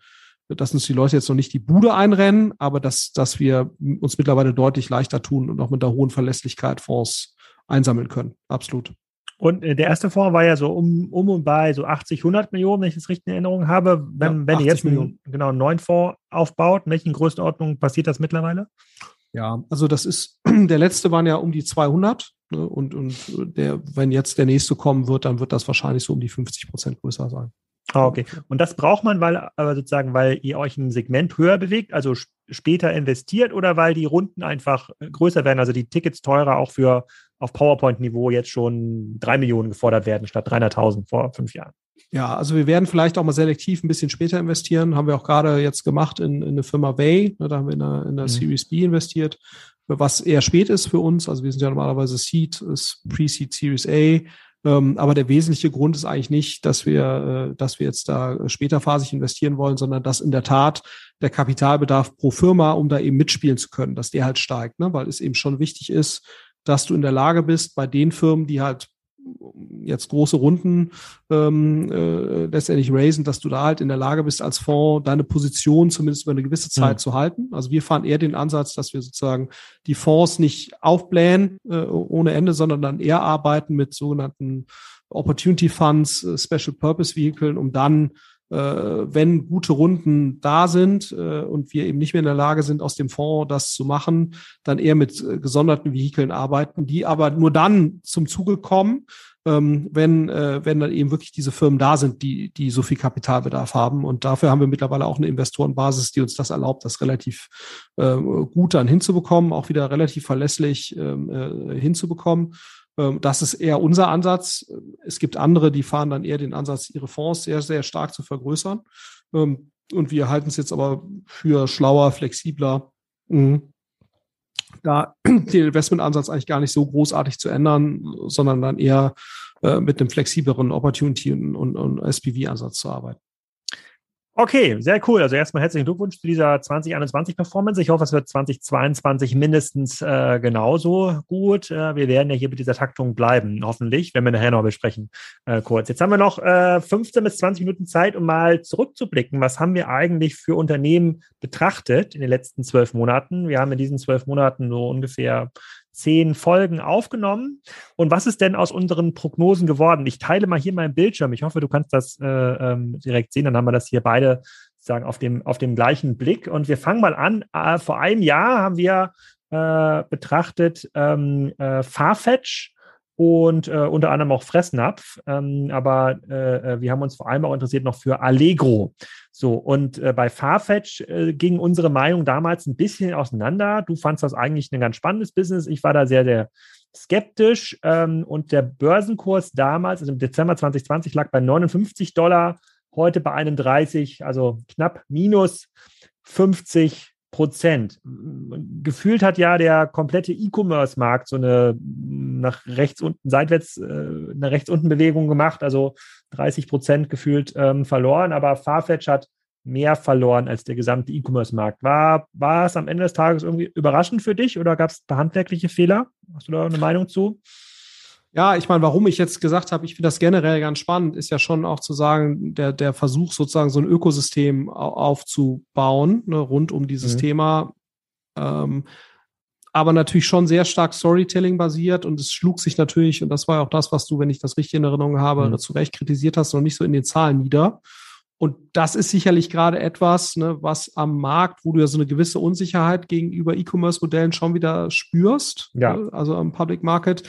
dass uns die Leute jetzt noch nicht die Bude einrennen, aber dass, dass wir uns mittlerweile deutlich leichter tun und auch mit der hohen Verlässlichkeit Fonds einsammeln können. Absolut. Und äh, der erste Fonds war ja so um, um und bei so 80, 100 Millionen, wenn ich das richtig in Erinnerung habe. Wenn, ja, wenn ihr jetzt einen, genau, einen neuen Fonds aufbaut, in welchen Größenordnungen passiert das mittlerweile? Ja, also das ist, der letzte waren ja um die 200. Ne, und, und der, wenn jetzt der nächste kommen wird, dann wird das wahrscheinlich so um die 50 Prozent größer sein. Ah, okay. Und das braucht man, weil aber sozusagen, weil ihr euch ein Segment höher bewegt, also später investiert oder weil die Runden einfach größer werden, also die Tickets teurer auch für auf PowerPoint-Niveau jetzt schon drei Millionen gefordert werden statt 300.000 vor fünf Jahren. Ja, also wir werden vielleicht auch mal selektiv ein bisschen später investieren. Haben wir auch gerade jetzt gemacht in, in eine Firma Way. Da haben wir in der, in der mhm. Series B investiert, was eher spät ist für uns. Also wir sind ja normalerweise Seed, Pre-Seed Series A. Ähm, aber der wesentliche Grund ist eigentlich nicht, dass wir, äh, dass wir jetzt da späterphasig investieren wollen, sondern dass in der Tat der Kapitalbedarf pro Firma, um da eben mitspielen zu können, dass der halt steigt, ne? weil es eben schon wichtig ist, dass du in der Lage bist, bei den Firmen, die halt jetzt große Runden ähm, äh, letztendlich raisen, dass du da halt in der Lage bist, als Fonds deine Position zumindest über eine gewisse Zeit mhm. zu halten. Also wir fahren eher den Ansatz, dass wir sozusagen die Fonds nicht aufblähen äh, ohne Ende, sondern dann eher arbeiten mit sogenannten Opportunity Funds, äh, Special Purpose Vehicle, um dann wenn gute Runden da sind äh, und wir eben nicht mehr in der Lage sind, aus dem Fonds das zu machen, dann eher mit äh, gesonderten Vehikeln arbeiten, die aber nur dann zum Zuge kommen, ähm, wenn, äh, wenn dann eben wirklich diese Firmen da sind, die, die so viel Kapitalbedarf haben. Und dafür haben wir mittlerweile auch eine Investorenbasis, die uns das erlaubt, das relativ äh, gut dann hinzubekommen, auch wieder relativ verlässlich ähm, äh, hinzubekommen. Ähm, das ist eher unser Ansatz. Es gibt andere, die fahren dann eher den Ansatz, ihre Fonds sehr, sehr stark zu vergrößern. Ähm, und wir halten es jetzt aber für schlauer, flexibler, mh, da den Investmentansatz eigentlich gar nicht so großartig zu ändern, sondern dann eher äh, mit einem flexibleren Opportunity- und SPV-Ansatz zu arbeiten. Okay, sehr cool. Also erstmal herzlichen Glückwunsch zu dieser 2021 Performance. Ich hoffe, es wird 2022 mindestens äh, genauso gut. Äh, wir werden ja hier mit dieser Taktung bleiben, hoffentlich, wenn wir nachher noch besprechen. Äh, kurz. Jetzt haben wir noch äh, 15 bis 20 Minuten Zeit, um mal zurückzublicken. Was haben wir eigentlich für Unternehmen betrachtet in den letzten zwölf Monaten? Wir haben in diesen zwölf Monaten so ungefähr zehn Folgen aufgenommen. Und was ist denn aus unseren Prognosen geworden? Ich teile mal hier meinen Bildschirm. Ich hoffe, du kannst das äh, ähm, direkt sehen. Dann haben wir das hier beide sagen auf dem auf dem gleichen Blick. Und wir fangen mal an. Äh, vor einem Jahr haben wir äh, betrachtet ähm, äh, Farfetch und äh, unter anderem auch Fressnapf. Ähm, aber äh, äh, wir haben uns vor allem auch interessiert noch für Allegro. So, und äh, bei Farfetch äh, ging unsere Meinung damals ein bisschen auseinander. Du fandst das eigentlich ein ganz spannendes Business. Ich war da sehr, sehr skeptisch. Ähm, und der Börsenkurs damals, also im Dezember 2020, lag bei 59 Dollar, heute bei 31, also knapp minus 50 Prozent. Gefühlt hat ja der komplette E-Commerce-Markt so eine nach rechts unten, seitwärts, äh, eine rechts unten Bewegung gemacht, also 30 Prozent gefühlt ähm, verloren, aber Farfetch hat mehr verloren als der gesamte E-Commerce-Markt. War, war es am Ende des Tages irgendwie überraschend für dich oder gab es handwerkliche Fehler? Hast du da eine Meinung zu? Ja, ich meine, warum ich jetzt gesagt habe, ich finde das generell ganz spannend, ist ja schon auch zu sagen, der, der Versuch sozusagen so ein Ökosystem aufzubauen, ne, rund um dieses mhm. Thema. Ähm, aber natürlich schon sehr stark Storytelling basiert und es schlug sich natürlich, und das war auch das, was du, wenn ich das richtig in Erinnerung habe, mhm. zu Recht kritisiert hast, noch nicht so in den Zahlen nieder. Und das ist sicherlich gerade etwas, ne, was am Markt, wo du ja so eine gewisse Unsicherheit gegenüber E-Commerce-Modellen schon wieder spürst, ja. Ne, also am Public Market,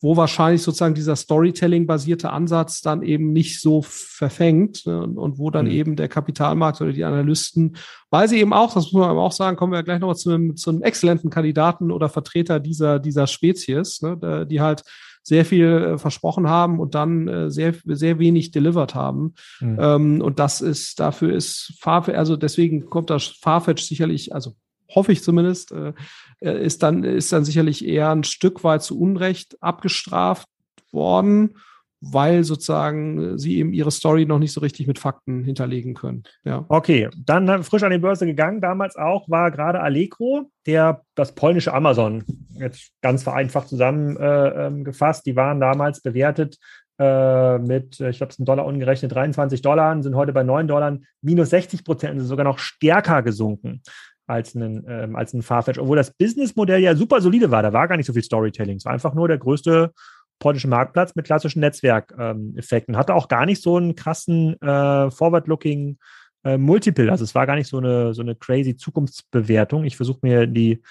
wo wahrscheinlich sozusagen dieser Storytelling-basierte Ansatz dann eben nicht so verfängt ne, und wo dann mhm. eben der Kapitalmarkt oder die Analysten, weil sie eben auch, das muss man auch sagen, kommen wir ja gleich nochmal zu einem, zu einem exzellenten Kandidaten oder Vertreter dieser, dieser Spezies, ne, die halt sehr viel äh, versprochen haben und dann äh, sehr, sehr wenig delivered haben. Mhm. Ähm, und das ist, dafür ist Farfetch, also deswegen kommt das Farfetch sicherlich, also hoffe ich zumindest, äh, äh, ist, dann, ist dann sicherlich eher ein Stück weit zu Unrecht abgestraft worden, weil sozusagen sie eben ihre Story noch nicht so richtig mit Fakten hinterlegen können. Ja. Okay, dann frisch an die Börse gegangen, damals auch war gerade Allegro, der das polnische Amazon, jetzt ganz vereinfacht zusammengefasst, äh, die waren damals bewertet äh, mit, ich glaube, es sind Dollar umgerechnet, 23 Dollar, sind heute bei 9 Dollar, minus 60 Prozent, sind sogar noch stärker gesunken als ein, ähm, als ein Farfetch, obwohl das Businessmodell ja super solide war. Da war gar nicht so viel Storytelling. Es war einfach nur der größte polnische Marktplatz mit klassischen Netzwerkeffekten. Ähm, Hatte auch gar nicht so einen krassen äh, Forward-Looking äh, Multiple. Also es war gar nicht so eine, so eine crazy Zukunftsbewertung. Ich versuche mir die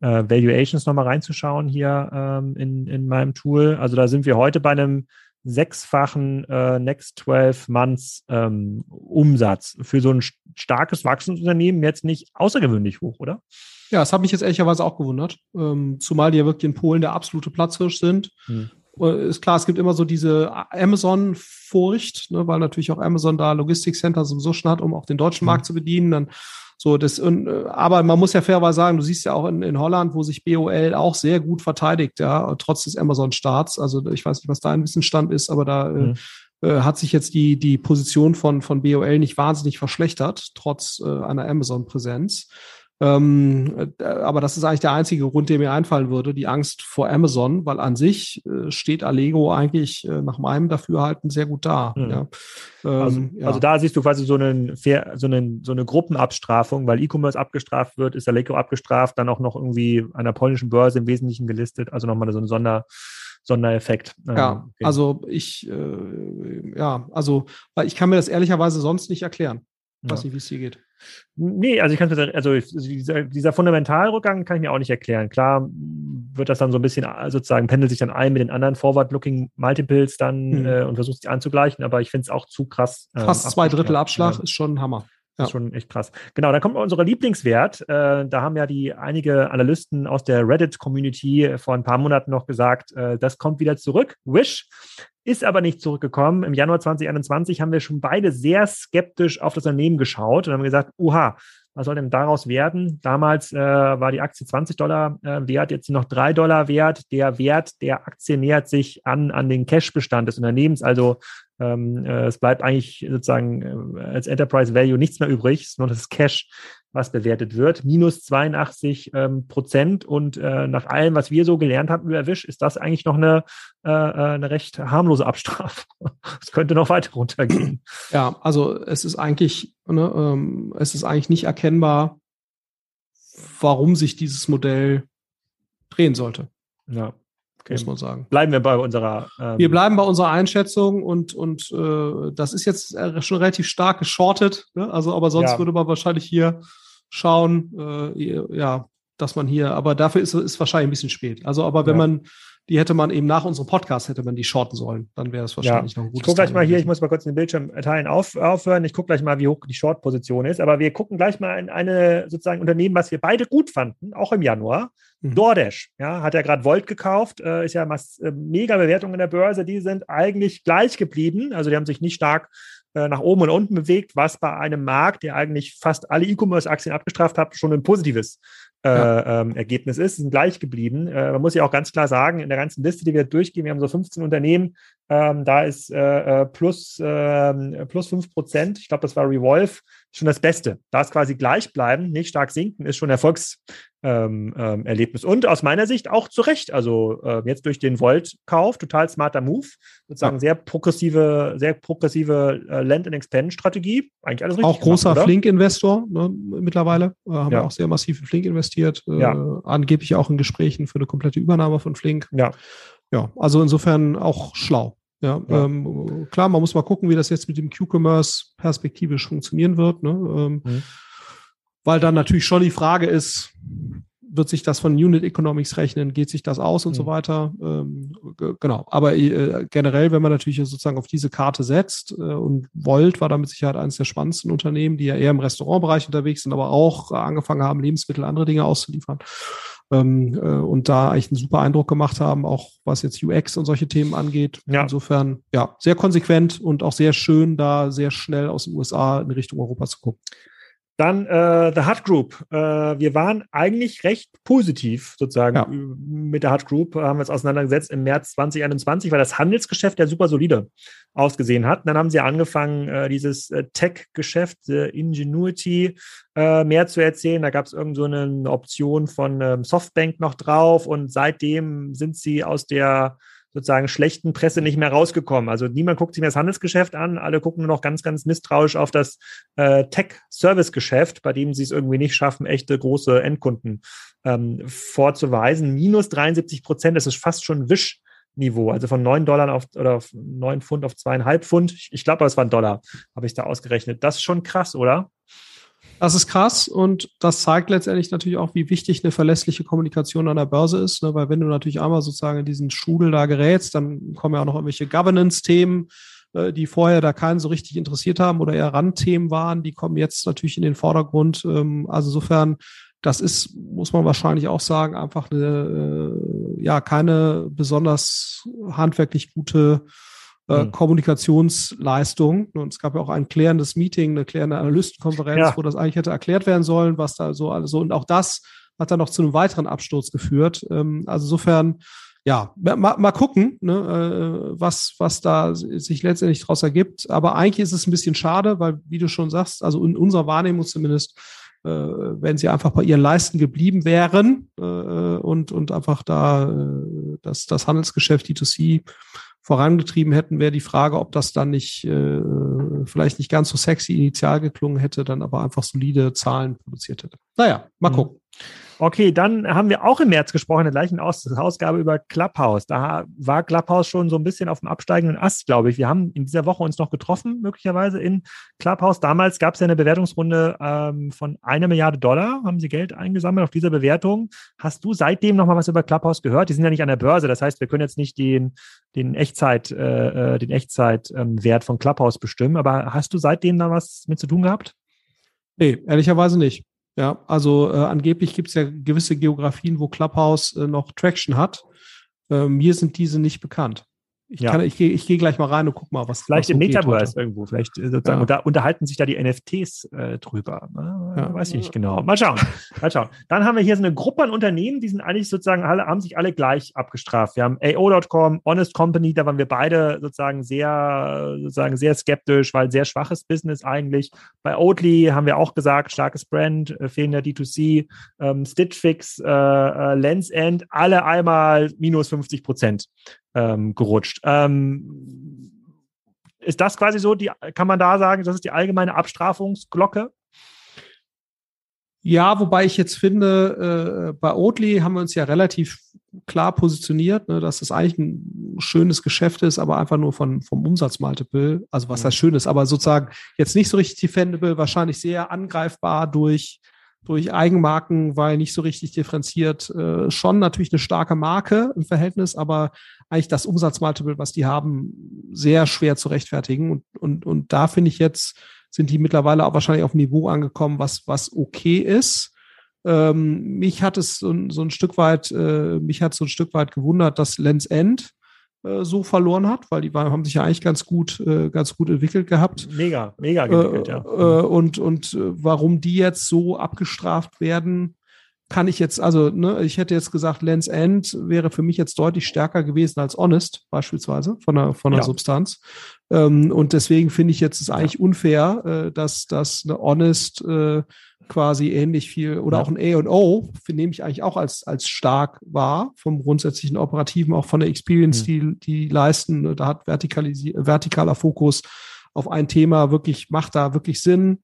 äh, Valuations nochmal reinzuschauen hier ähm, in, in meinem Tool. Also da sind wir heute bei einem sechsfachen äh, Next 12 Months ähm, Umsatz für so ein starkes Wachstumsunternehmen jetzt nicht außergewöhnlich hoch, oder? Ja, das hat mich jetzt ehrlicherweise auch gewundert, ähm, zumal die ja wirklich in Polen der absolute Platzhirsch sind. Hm. Äh, ist klar, es gibt immer so diese Amazon-Furcht, ne, weil natürlich auch Amazon da Logistikcenter sowieso schon hat, um auch den deutschen hm. Markt zu bedienen. Dann so, das, und, äh, aber man muss ja fairerweise sagen, du siehst ja auch in, in Holland, wo sich BOL auch sehr gut verteidigt, ja, trotz des Amazon-Starts. Also ich weiß nicht, was da ein Wissensstand ist, aber da äh, mhm. äh, hat sich jetzt die, die Position von, von BOL nicht wahnsinnig verschlechtert, trotz äh, einer Amazon-Präsenz. Ähm, äh, aber das ist eigentlich der einzige Grund, der mir einfallen würde, die Angst vor Amazon, weil an sich äh, steht Allego eigentlich äh, nach meinem Dafürhalten sehr gut da. Mhm. Ja. Ähm, also, ja. also, da siehst du quasi so, einen, so, einen, so eine Gruppenabstrafung, weil E-Commerce abgestraft wird, ist Allego abgestraft, dann auch noch irgendwie an der polnischen Börse im Wesentlichen gelistet, also nochmal so ein Sonder, Sondereffekt. Ja, ähm, okay. also ich, äh, ja, also, weil ich kann mir das ehrlicherweise sonst nicht erklären. Ich weiß nicht, wie es dir geht. Nee, also ich kann also dieser, dieser Fundamentalrückgang kann ich mir auch nicht erklären. Klar wird das dann so ein bisschen sozusagen pendelt sich dann ein mit den anderen Forward-Looking Multiples dann mhm. äh, und versucht sich anzugleichen, aber ich finde es auch zu krass. Ähm, Fast zwei Drittel Abschlag ja. ist schon ein Hammer. Das ist schon echt krass. Genau, dann kommt unser Lieblingswert. Äh, da haben ja die einige Analysten aus der Reddit-Community vor ein paar Monaten noch gesagt, äh, das kommt wieder zurück. Wish ist aber nicht zurückgekommen. Im Januar 2021 haben wir schon beide sehr skeptisch auf das Unternehmen geschaut und haben gesagt, uha, was soll denn daraus werden? Damals äh, war die Aktie 20 Dollar äh, wert, jetzt noch 3 Dollar wert. Der Wert der Aktie nähert sich an, an den Cash-Bestand des Unternehmens. Also ähm, äh, es bleibt eigentlich sozusagen äh, als Enterprise Value nichts mehr übrig, nur das Cash, was bewertet wird. Minus 82 ähm, Prozent. Und äh, nach allem, was wir so gelernt haben über Wish, ist das eigentlich noch eine, äh, äh eine recht harmlose Abstrafe. Es könnte noch weiter runtergehen. Ja, also es ist eigentlich, ne, ähm, es ist eigentlich nicht erkennbar, warum sich dieses Modell drehen sollte. Ja. Okay. Muss man sagen. Bleiben wir bei unserer. Ähm wir bleiben bei unserer Einschätzung und, und äh, das ist jetzt äh, schon relativ stark geschortet. Ne? Also, aber sonst ja. würde man wahrscheinlich hier schauen, äh, ja, dass man hier, aber dafür ist es wahrscheinlich ein bisschen spät. Also, aber wenn ja. man, die hätte man eben nach unserem Podcast hätte man die shorten sollen, dann wäre es wahrscheinlich ja. noch ein gutes. Ich gucke gleich mal hier, ich muss mal kurz den Bildschirm teilen auf, aufhören. Ich gucke gleich mal, wie hoch die Short-Position ist. Aber wir gucken gleich mal in eine sozusagen Unternehmen, was wir beide gut fanden, auch im Januar. Mhm. DoorDash, ja, hat ja gerade Volt gekauft, äh, ist ja mass, äh, mega Bewertung in der Börse. Die sind eigentlich gleich geblieben. Also die haben sich nicht stark äh, nach oben und unten bewegt, was bei einem Markt, der eigentlich fast alle E-Commerce-Aktien abgestraft hat, schon ein positives ja. ähm, Ergebnis ist, sind gleich geblieben. Äh, man muss ja auch ganz klar sagen, in der ganzen Liste, die wir durchgehen, wir haben so 15 Unternehmen, ähm, da ist äh, äh plus, äh, plus 5 Prozent, ich glaube, das war Revolve, schon das Beste. Da ist quasi gleich bleiben, nicht stark sinken, ist schon Erfolgs, ähm, ähm, Erlebnis. Und aus meiner Sicht auch zu Recht. Also äh, jetzt durch den Volt-Kauf, total smarter Move, sozusagen ja. sehr progressive, sehr progressive äh, Land and Expand Strategie. Eigentlich alles richtig. Auch großer Flink-Investor ne, mittlerweile. Äh, haben ja. wir auch sehr massiv in Flink investiert. Äh, ja. Angeblich auch in Gesprächen für eine komplette Übernahme von Flink. Ja. Ja, also insofern auch schlau. Ja, ja. Ähm, klar, man muss mal gucken, wie das jetzt mit dem Q-Commerce perspektivisch funktionieren wird. Ne? Ähm, mhm weil dann natürlich schon die Frage ist, wird sich das von Unit Economics rechnen, geht sich das aus und mhm. so weiter. Ähm, genau. Aber äh, generell, wenn man natürlich sozusagen auf diese Karte setzt äh, und Volt war da mit Sicherheit eines der spannendsten Unternehmen, die ja eher im Restaurantbereich unterwegs sind, aber auch äh, angefangen haben, Lebensmittel, andere Dinge auszuliefern. Ähm, äh, und da eigentlich einen super Eindruck gemacht haben, auch was jetzt UX und solche Themen angeht. Ja. Insofern, ja, sehr konsequent und auch sehr schön, da sehr schnell aus den USA in Richtung Europa zu gucken. Dann äh, The Hut Group. Äh, wir waren eigentlich recht positiv sozusagen ja. mit der Hut Group, haben wir uns auseinandergesetzt im März 2021, weil das Handelsgeschäft ja super solide ausgesehen hat. Und dann haben sie angefangen, äh, dieses äh, Tech-Geschäft, äh, Ingenuity, äh, mehr zu erzählen. Da gab es irgend so eine Option von ähm, Softbank noch drauf und seitdem sind sie aus der sozusagen schlechten Presse nicht mehr rausgekommen. Also niemand guckt sich mehr das Handelsgeschäft an, alle gucken nur noch ganz, ganz misstrauisch auf das äh, Tech-Service-Geschäft, bei dem sie es irgendwie nicht schaffen, echte große Endkunden ähm, vorzuweisen. Minus 73 Prozent, das ist fast schon Wisch. Niveau, also von 9 Dollar auf oder auf 9 Pfund auf zweieinhalb Pfund. Ich, ich glaube, es war ein Dollar, habe ich da ausgerechnet. Das ist schon krass, oder? Das ist krass und das zeigt letztendlich natürlich auch, wie wichtig eine verlässliche Kommunikation an der Börse ist, ne? weil wenn du natürlich einmal sozusagen in diesen Strudel da gerätst, dann kommen ja auch noch irgendwelche Governance-Themen, äh, die vorher da keinen so richtig interessiert haben oder eher Randthemen waren, die kommen jetzt natürlich in den Vordergrund. Ähm, also insofern, das ist, muss man wahrscheinlich auch sagen, einfach eine, äh, ja, keine besonders handwerklich gute äh, mhm. Kommunikationsleistung. Und es gab ja auch ein klärendes Meeting, eine klärende Analystenkonferenz, ja. wo das eigentlich hätte erklärt werden sollen, was da so alles so. Und auch das hat dann noch zu einem weiteren Absturz geführt. Ähm, also insofern, ja, mal, mal gucken, ne, äh, was, was da sich letztendlich daraus ergibt. Aber eigentlich ist es ein bisschen schade, weil, wie du schon sagst, also in unserer Wahrnehmung zumindest, äh, wenn sie einfach bei ihren Leisten geblieben wären äh, und, und einfach da äh, das, das Handelsgeschäft D2C vorangetrieben hätten, wäre die Frage, ob das dann nicht äh, vielleicht nicht ganz so sexy initial geklungen hätte, dann aber einfach solide Zahlen produziert hätte. Naja, mal mhm. Okay, dann haben wir auch im März gesprochen, in der gleichen Aus Ausgabe über Clubhouse. Da war Clubhouse schon so ein bisschen auf dem absteigenden Ast, glaube ich. Wir haben in dieser Woche uns noch getroffen, möglicherweise in Clubhouse. Damals gab es ja eine Bewertungsrunde ähm, von einer Milliarde Dollar, haben sie Geld eingesammelt auf dieser Bewertung. Hast du seitdem noch mal was über Clubhouse gehört? Die sind ja nicht an der Börse, das heißt, wir können jetzt nicht den, den Echtzeit, äh, äh den Echtzeitwert ähm, von Clubhouse bestimmen. Aber hast du seitdem da was mit zu tun gehabt? Nee, ehrlicherweise nicht. Ja, also äh, angeblich gibt es ja gewisse Geografien, wo Clubhouse äh, noch Traction hat. Äh, mir sind diese nicht bekannt. Ich, ja. ich gehe ich geh gleich mal rein und guck mal, was Vielleicht was im Metaverse irgendwo, vielleicht äh, sozusagen, ja. da unterhalten sich da die NFTs äh, drüber. Ne? Ja. Weiß ich nicht genau. Mal schauen. mal schauen. Dann haben wir hier so eine Gruppe an Unternehmen, die sind eigentlich sozusagen alle, haben sich alle gleich abgestraft. Wir haben AO.com, Honest Company, da waren wir beide sozusagen sehr, sozusagen sehr skeptisch, weil sehr schwaches Business eigentlich. Bei Oatly haben wir auch gesagt, starkes Brand, äh, fehlender D2C, ähm, Stitch Fix, äh, äh, Lens End, alle einmal minus 50 Prozent ähm, gerutscht. Ähm, ist das quasi so, die, kann man da sagen, das ist die allgemeine Abstrafungsglocke? Ja, wobei ich jetzt finde, äh, bei Oatly haben wir uns ja relativ klar positioniert, ne, dass das eigentlich ein schönes Geschäft ist, aber einfach nur von, vom Umsatzmultiple, also was mhm. heißt schön ist, aber sozusagen jetzt nicht so richtig defendable, wahrscheinlich sehr angreifbar durch durch Eigenmarken, weil nicht so richtig differenziert. Äh, schon natürlich eine starke Marke im Verhältnis, aber eigentlich das Umsatzmultiple, was die haben, sehr schwer zu rechtfertigen. Und, und, und da finde ich jetzt, sind die mittlerweile auch wahrscheinlich auf ein Niveau angekommen, was, was okay ist. Ähm, mich hat es so, so ein Stück weit, äh, mich hat so ein Stück weit gewundert, dass Lens End äh, so verloren hat, weil die waren, haben sich ja eigentlich ganz gut, äh, ganz gut entwickelt gehabt. Mega, mega entwickelt, äh, ja. Äh, und und warum die jetzt so abgestraft werden, kann ich jetzt, also ne, ich hätte jetzt gesagt, Lens End wäre für mich jetzt deutlich stärker gewesen als Honest, beispielsweise, von der, von der ja. Substanz. Ähm, und deswegen finde ich jetzt es eigentlich ja. unfair, äh, dass, dass eine Honest äh, quasi ähnlich viel oder ja. auch ein A und O nehme ich eigentlich auch als, als stark wahr vom grundsätzlichen Operativen, auch von der Experience, mhm. die, die leisten. Da hat vertikaler Fokus auf ein Thema wirklich, macht da wirklich Sinn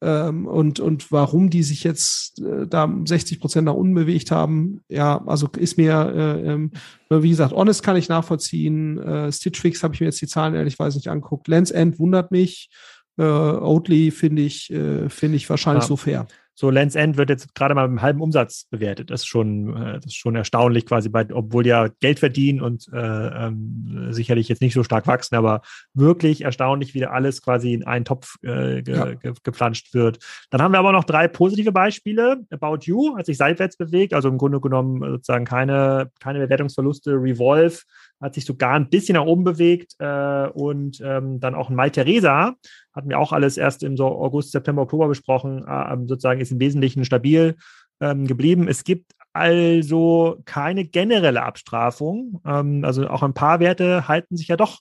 ähm, und, und warum die sich jetzt äh, da 60 Prozent nach unten bewegt haben, ja, also ist mir, äh, ähm, wie gesagt, Honest kann ich nachvollziehen. Äh, Stitch Fix habe ich mir jetzt die Zahlen ehrlichweise nicht angeguckt. Lens End wundert mich. Äh, Oatly finde ich, äh, finde ich wahrscheinlich ja. so fair. So, Lens End wird jetzt gerade mal mit einem halben Umsatz bewertet. Das ist schon, äh, das ist schon erstaunlich quasi, bei, obwohl die ja Geld verdienen und äh, ähm, sicherlich jetzt nicht so stark wachsen, aber wirklich erstaunlich, wie da alles quasi in einen Topf äh, ge, ja. ge, geplanscht wird. Dann haben wir aber noch drei positive Beispiele. About You hat sich seitwärts bewegt, also im Grunde genommen sozusagen keine, keine Bewertungsverluste. Revolve hat sich sogar ein bisschen nach oben bewegt äh, und ähm, dann auch ein Mai Theresa hatten wir auch alles erst im so August, September, Oktober besprochen, äh, ähm, sozusagen ist im Wesentlichen stabil ähm, geblieben. Es gibt also keine generelle Abstrafung. Ähm, also auch ein paar Werte halten sich ja doch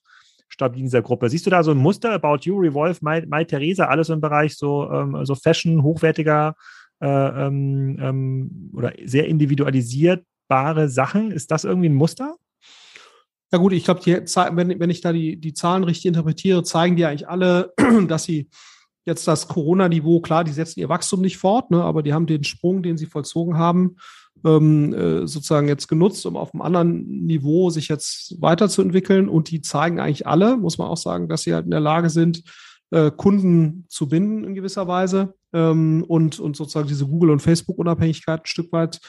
stabil in dieser Gruppe. Siehst du da so ein Muster? About You, Revolve, My, My Theresa, alles im Bereich so, ähm, so Fashion, hochwertiger äh, ähm, ähm, oder sehr individualisierbare Sachen. Ist das irgendwie ein Muster? Ja gut, ich glaube, wenn, wenn ich da die, die Zahlen richtig interpretiere, zeigen die eigentlich alle, dass sie jetzt das Corona-Niveau, klar, die setzen ihr Wachstum nicht fort, ne, aber die haben den Sprung, den sie vollzogen haben, ähm, äh, sozusagen jetzt genutzt, um auf einem anderen Niveau sich jetzt weiterzuentwickeln. Und die zeigen eigentlich alle, muss man auch sagen, dass sie halt in der Lage sind, äh, Kunden zu binden in gewisser Weise ähm, und, und sozusagen diese Google- und Facebook-Unabhängigkeit ein Stück weit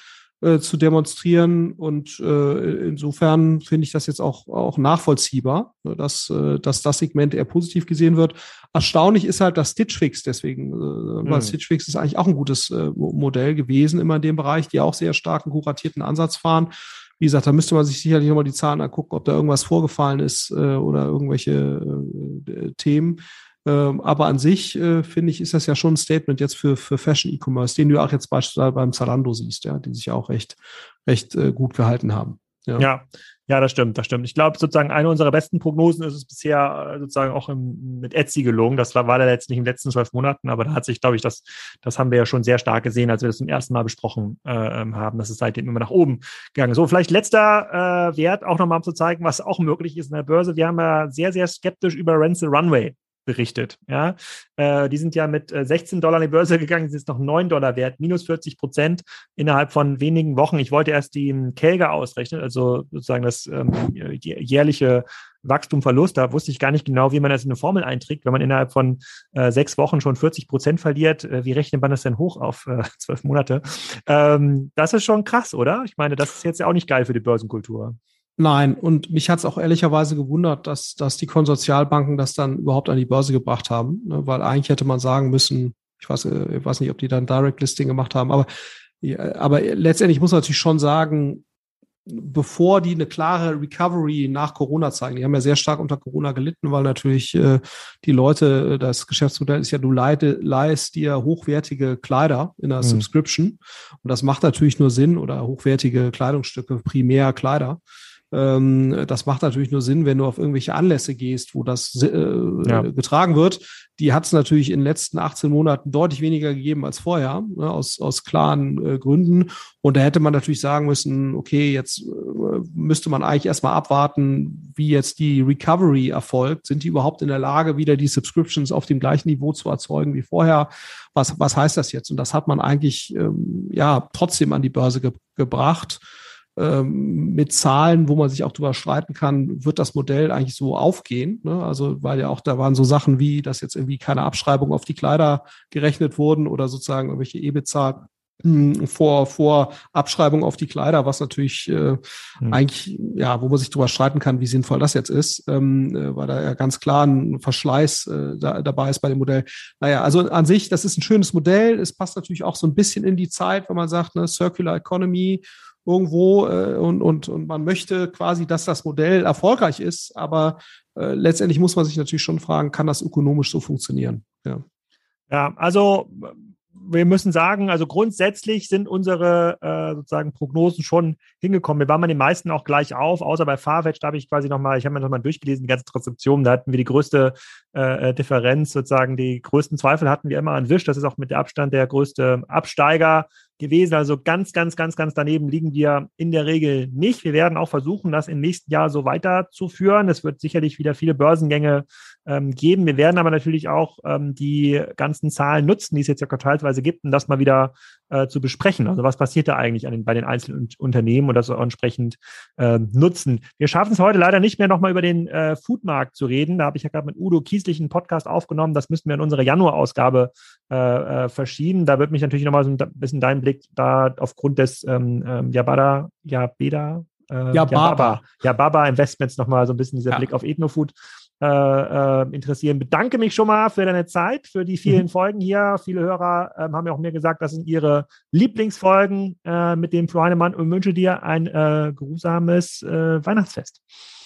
äh, zu demonstrieren. Und äh, insofern finde ich das jetzt auch, auch nachvollziehbar, ne, dass, äh, dass das Segment eher positiv gesehen wird. Erstaunlich ist halt das Stitch Fix deswegen, äh, weil mhm. Stitch Fix ist eigentlich auch ein gutes äh, Modell gewesen immer in dem Bereich, die auch sehr starken kuratierten Ansatz fahren. Wie gesagt, da müsste man sich sicherlich nochmal die Zahlen angucken, ob da irgendwas vorgefallen ist äh, oder irgendwelche Themen. Ähm, aber an sich, äh, finde ich, ist das ja schon ein Statement jetzt für, für Fashion E-Commerce, den du auch jetzt beispielsweise beim Zalando siehst, ja, die sich auch recht, recht äh, gut gehalten haben. Ja. ja. ja, das stimmt, das stimmt. Ich glaube, sozusagen eine unserer besten Prognosen ist es bisher äh, sozusagen auch im, mit Etsy gelungen. Das war, war jetzt nicht in den letzten zwölf Monaten, aber da hat sich, glaube ich, das, das haben wir ja schon sehr stark gesehen, als wir das zum ersten Mal besprochen äh, haben, dass es seitdem immer nach oben gegangen ist. So, vielleicht letzter äh, Wert auch nochmal um zu zeigen, was auch möglich ist in der Börse. Wir haben ja sehr, sehr skeptisch über Renzel Runway berichtet. Ja, äh, die sind ja mit 16 äh, Dollar an die Börse gegangen, sind jetzt noch 9 Dollar wert, minus 40 Prozent innerhalb von wenigen Wochen. Ich wollte erst die Kelge ausrechnen, also sozusagen das ähm, jährliche Wachstumverlust. Da wusste ich gar nicht genau, wie man das in eine Formel einträgt. Wenn man innerhalb von äh, sechs Wochen schon 40 Prozent verliert, äh, wie rechnet man das denn hoch auf äh, zwölf Monate? Ähm, das ist schon krass, oder? Ich meine, das ist jetzt ja auch nicht geil für die Börsenkultur. Nein, und mich hat es auch ehrlicherweise gewundert, dass, dass die Konsortialbanken das dann überhaupt an die Börse gebracht haben, ne? weil eigentlich hätte man sagen müssen, Ich weiß, äh, ich weiß nicht, ob die dann Direct Listing gemacht haben, aber, aber letztendlich muss man natürlich schon sagen, bevor die eine klare Recovery nach Corona zeigen. Die haben ja sehr stark unter Corona gelitten, weil natürlich äh, die Leute, äh, das Geschäftsmodell ist ja, du leide, leist dir hochwertige Kleider in der mhm. Subscription. Und das macht natürlich nur Sinn oder hochwertige Kleidungsstücke, primär Kleider. Ähm, das macht natürlich nur Sinn, wenn du auf irgendwelche Anlässe gehst, wo das äh, ja. getragen wird. Die hat es natürlich in den letzten 18 Monaten deutlich weniger gegeben als vorher, ne, aus, aus klaren äh, Gründen. Und da hätte man natürlich sagen müssen, okay, jetzt äh, müsste man eigentlich erstmal abwarten, wie jetzt die Recovery erfolgt. Sind die überhaupt in der Lage, wieder die Subscriptions auf dem gleichen Niveau zu erzeugen wie vorher? Was, was heißt das jetzt? Und das hat man eigentlich ähm, ja trotzdem an die Börse ge gebracht ähm, mit Zahlen, wo man sich auch drüber streiten kann, wird das Modell eigentlich so aufgehen. Ne? Also, weil ja auch da waren so Sachen wie, dass jetzt irgendwie keine Abschreibung auf die Kleider gerechnet wurden oder sozusagen irgendwelche EBIT-Zahlen hm, vor, vor Abschreibung auf die Kleider, was natürlich äh, mhm. eigentlich, ja, wo man sich drüber streiten kann, wie sinnvoll das jetzt ist, ähm, äh, weil da ja ganz klar ein Verschleiß äh, da, dabei ist bei dem Modell. Naja, also an sich, das ist ein schönes Modell. Es passt natürlich auch so ein bisschen in die Zeit, wenn man sagt, ne, Circular Economy, irgendwo äh, und, und, und man möchte quasi, dass das Modell erfolgreich ist, aber äh, letztendlich muss man sich natürlich schon fragen, kann das ökonomisch so funktionieren? Ja, ja also wir müssen sagen, also grundsätzlich sind unsere äh, sozusagen Prognosen schon hingekommen. Wir waren bei den meisten auch gleich auf, außer bei Farfetch, da habe ich quasi nochmal, ich habe mir nochmal durchgelesen, die ganze Transkription, da hatten wir die größte äh, Differenz, sozusagen die größten Zweifel hatten wir immer an Wisch. Das ist auch mit der Abstand der größte Absteiger gewesen. Also ganz, ganz, ganz, ganz daneben liegen wir in der Regel nicht. Wir werden auch versuchen, das im nächsten Jahr so weiterzuführen. Es wird sicherlich wieder viele Börsengänge ähm, geben. Wir werden aber natürlich auch ähm, die ganzen Zahlen nutzen, die es jetzt ja quartalsweise gibt, um das mal wieder äh, zu besprechen. Also was passiert da eigentlich an den, bei den einzelnen Unternehmen und das auch entsprechend äh, nutzen. Wir schaffen es heute leider nicht mehr, nochmal über den äh, Foodmarkt zu reden. Da habe ich ja gerade mit Udo Kieslich einen Podcast aufgenommen. Das müssen wir in unsere Januar-Ausgabe äh, äh, verschieben. Da wird mich natürlich nochmal so ein bisschen dein Blick da aufgrund des ähm, ähm, Yabada, Yabeda, äh, ja, Baba. Ja, Baba Investments nochmal so ein bisschen dieser ja. Blick auf Ethnofood äh, äh, interessieren. Bedanke mich schon mal für deine Zeit, für die vielen mhm. Folgen hier. Viele Hörer äh, haben ja auch mir gesagt, das sind ihre Lieblingsfolgen äh, mit dem Flo Heinemann und wünsche dir ein äh, geruhsames äh, Weihnachtsfest.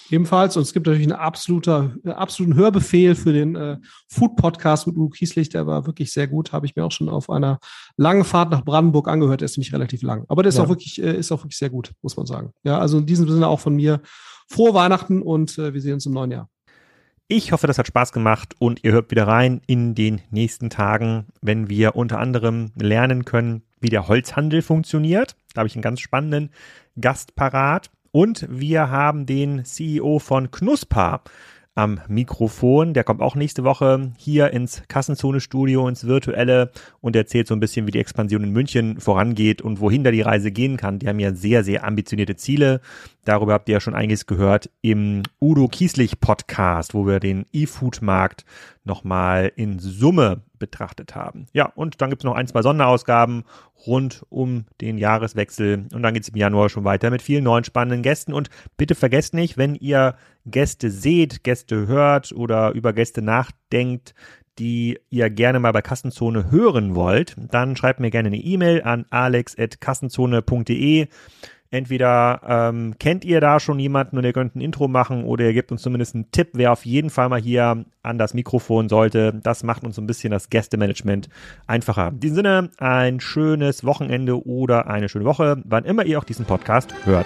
Ebenfalls. Und es gibt natürlich einen absoluter, absoluten Hörbefehl für den äh, Food-Podcast mit Udo Kieslich. Der war wirklich sehr gut. Habe ich mir auch schon auf einer langen Fahrt nach Brandenburg angehört. Der ist nämlich relativ lang. Aber der ist ja. auch wirklich, äh, ist auch wirklich sehr gut, muss man sagen. Ja, also in diesem Sinne auch von mir frohe Weihnachten und äh, wir sehen uns im neuen Jahr. Ich hoffe, das hat Spaß gemacht und ihr hört wieder rein in den nächsten Tagen, wenn wir unter anderem lernen können, wie der Holzhandel funktioniert. Da habe ich einen ganz spannenden Gast parat. Und wir haben den CEO von Knuspa am Mikrofon. Der kommt auch nächste Woche hier ins Kassenzone-Studio, ins virtuelle und erzählt so ein bisschen, wie die Expansion in München vorangeht und wohin da die Reise gehen kann. Die haben ja sehr, sehr ambitionierte Ziele. Darüber habt ihr ja schon einiges gehört im Udo Kieslich Podcast, wo wir den E-Food-Markt nochmal in Summe betrachtet haben. Ja, und dann gibt es noch ein, zwei Sonderausgaben rund um den Jahreswechsel. Und dann geht es im Januar schon weiter mit vielen neuen spannenden Gästen. Und bitte vergesst nicht, wenn ihr Gäste seht, Gäste hört oder über Gäste nachdenkt, die ihr gerne mal bei Kassenzone hören wollt, dann schreibt mir gerne eine E-Mail an alex.kassenzone.de. Entweder ähm, kennt ihr da schon jemanden und ihr könnt ein Intro machen oder ihr gebt uns zumindest einen Tipp, wer auf jeden Fall mal hier an das Mikrofon sollte. Das macht uns so ein bisschen das Gästemanagement einfacher. In diesem Sinne, ein schönes Wochenende oder eine schöne Woche, wann immer ihr auch diesen Podcast hört.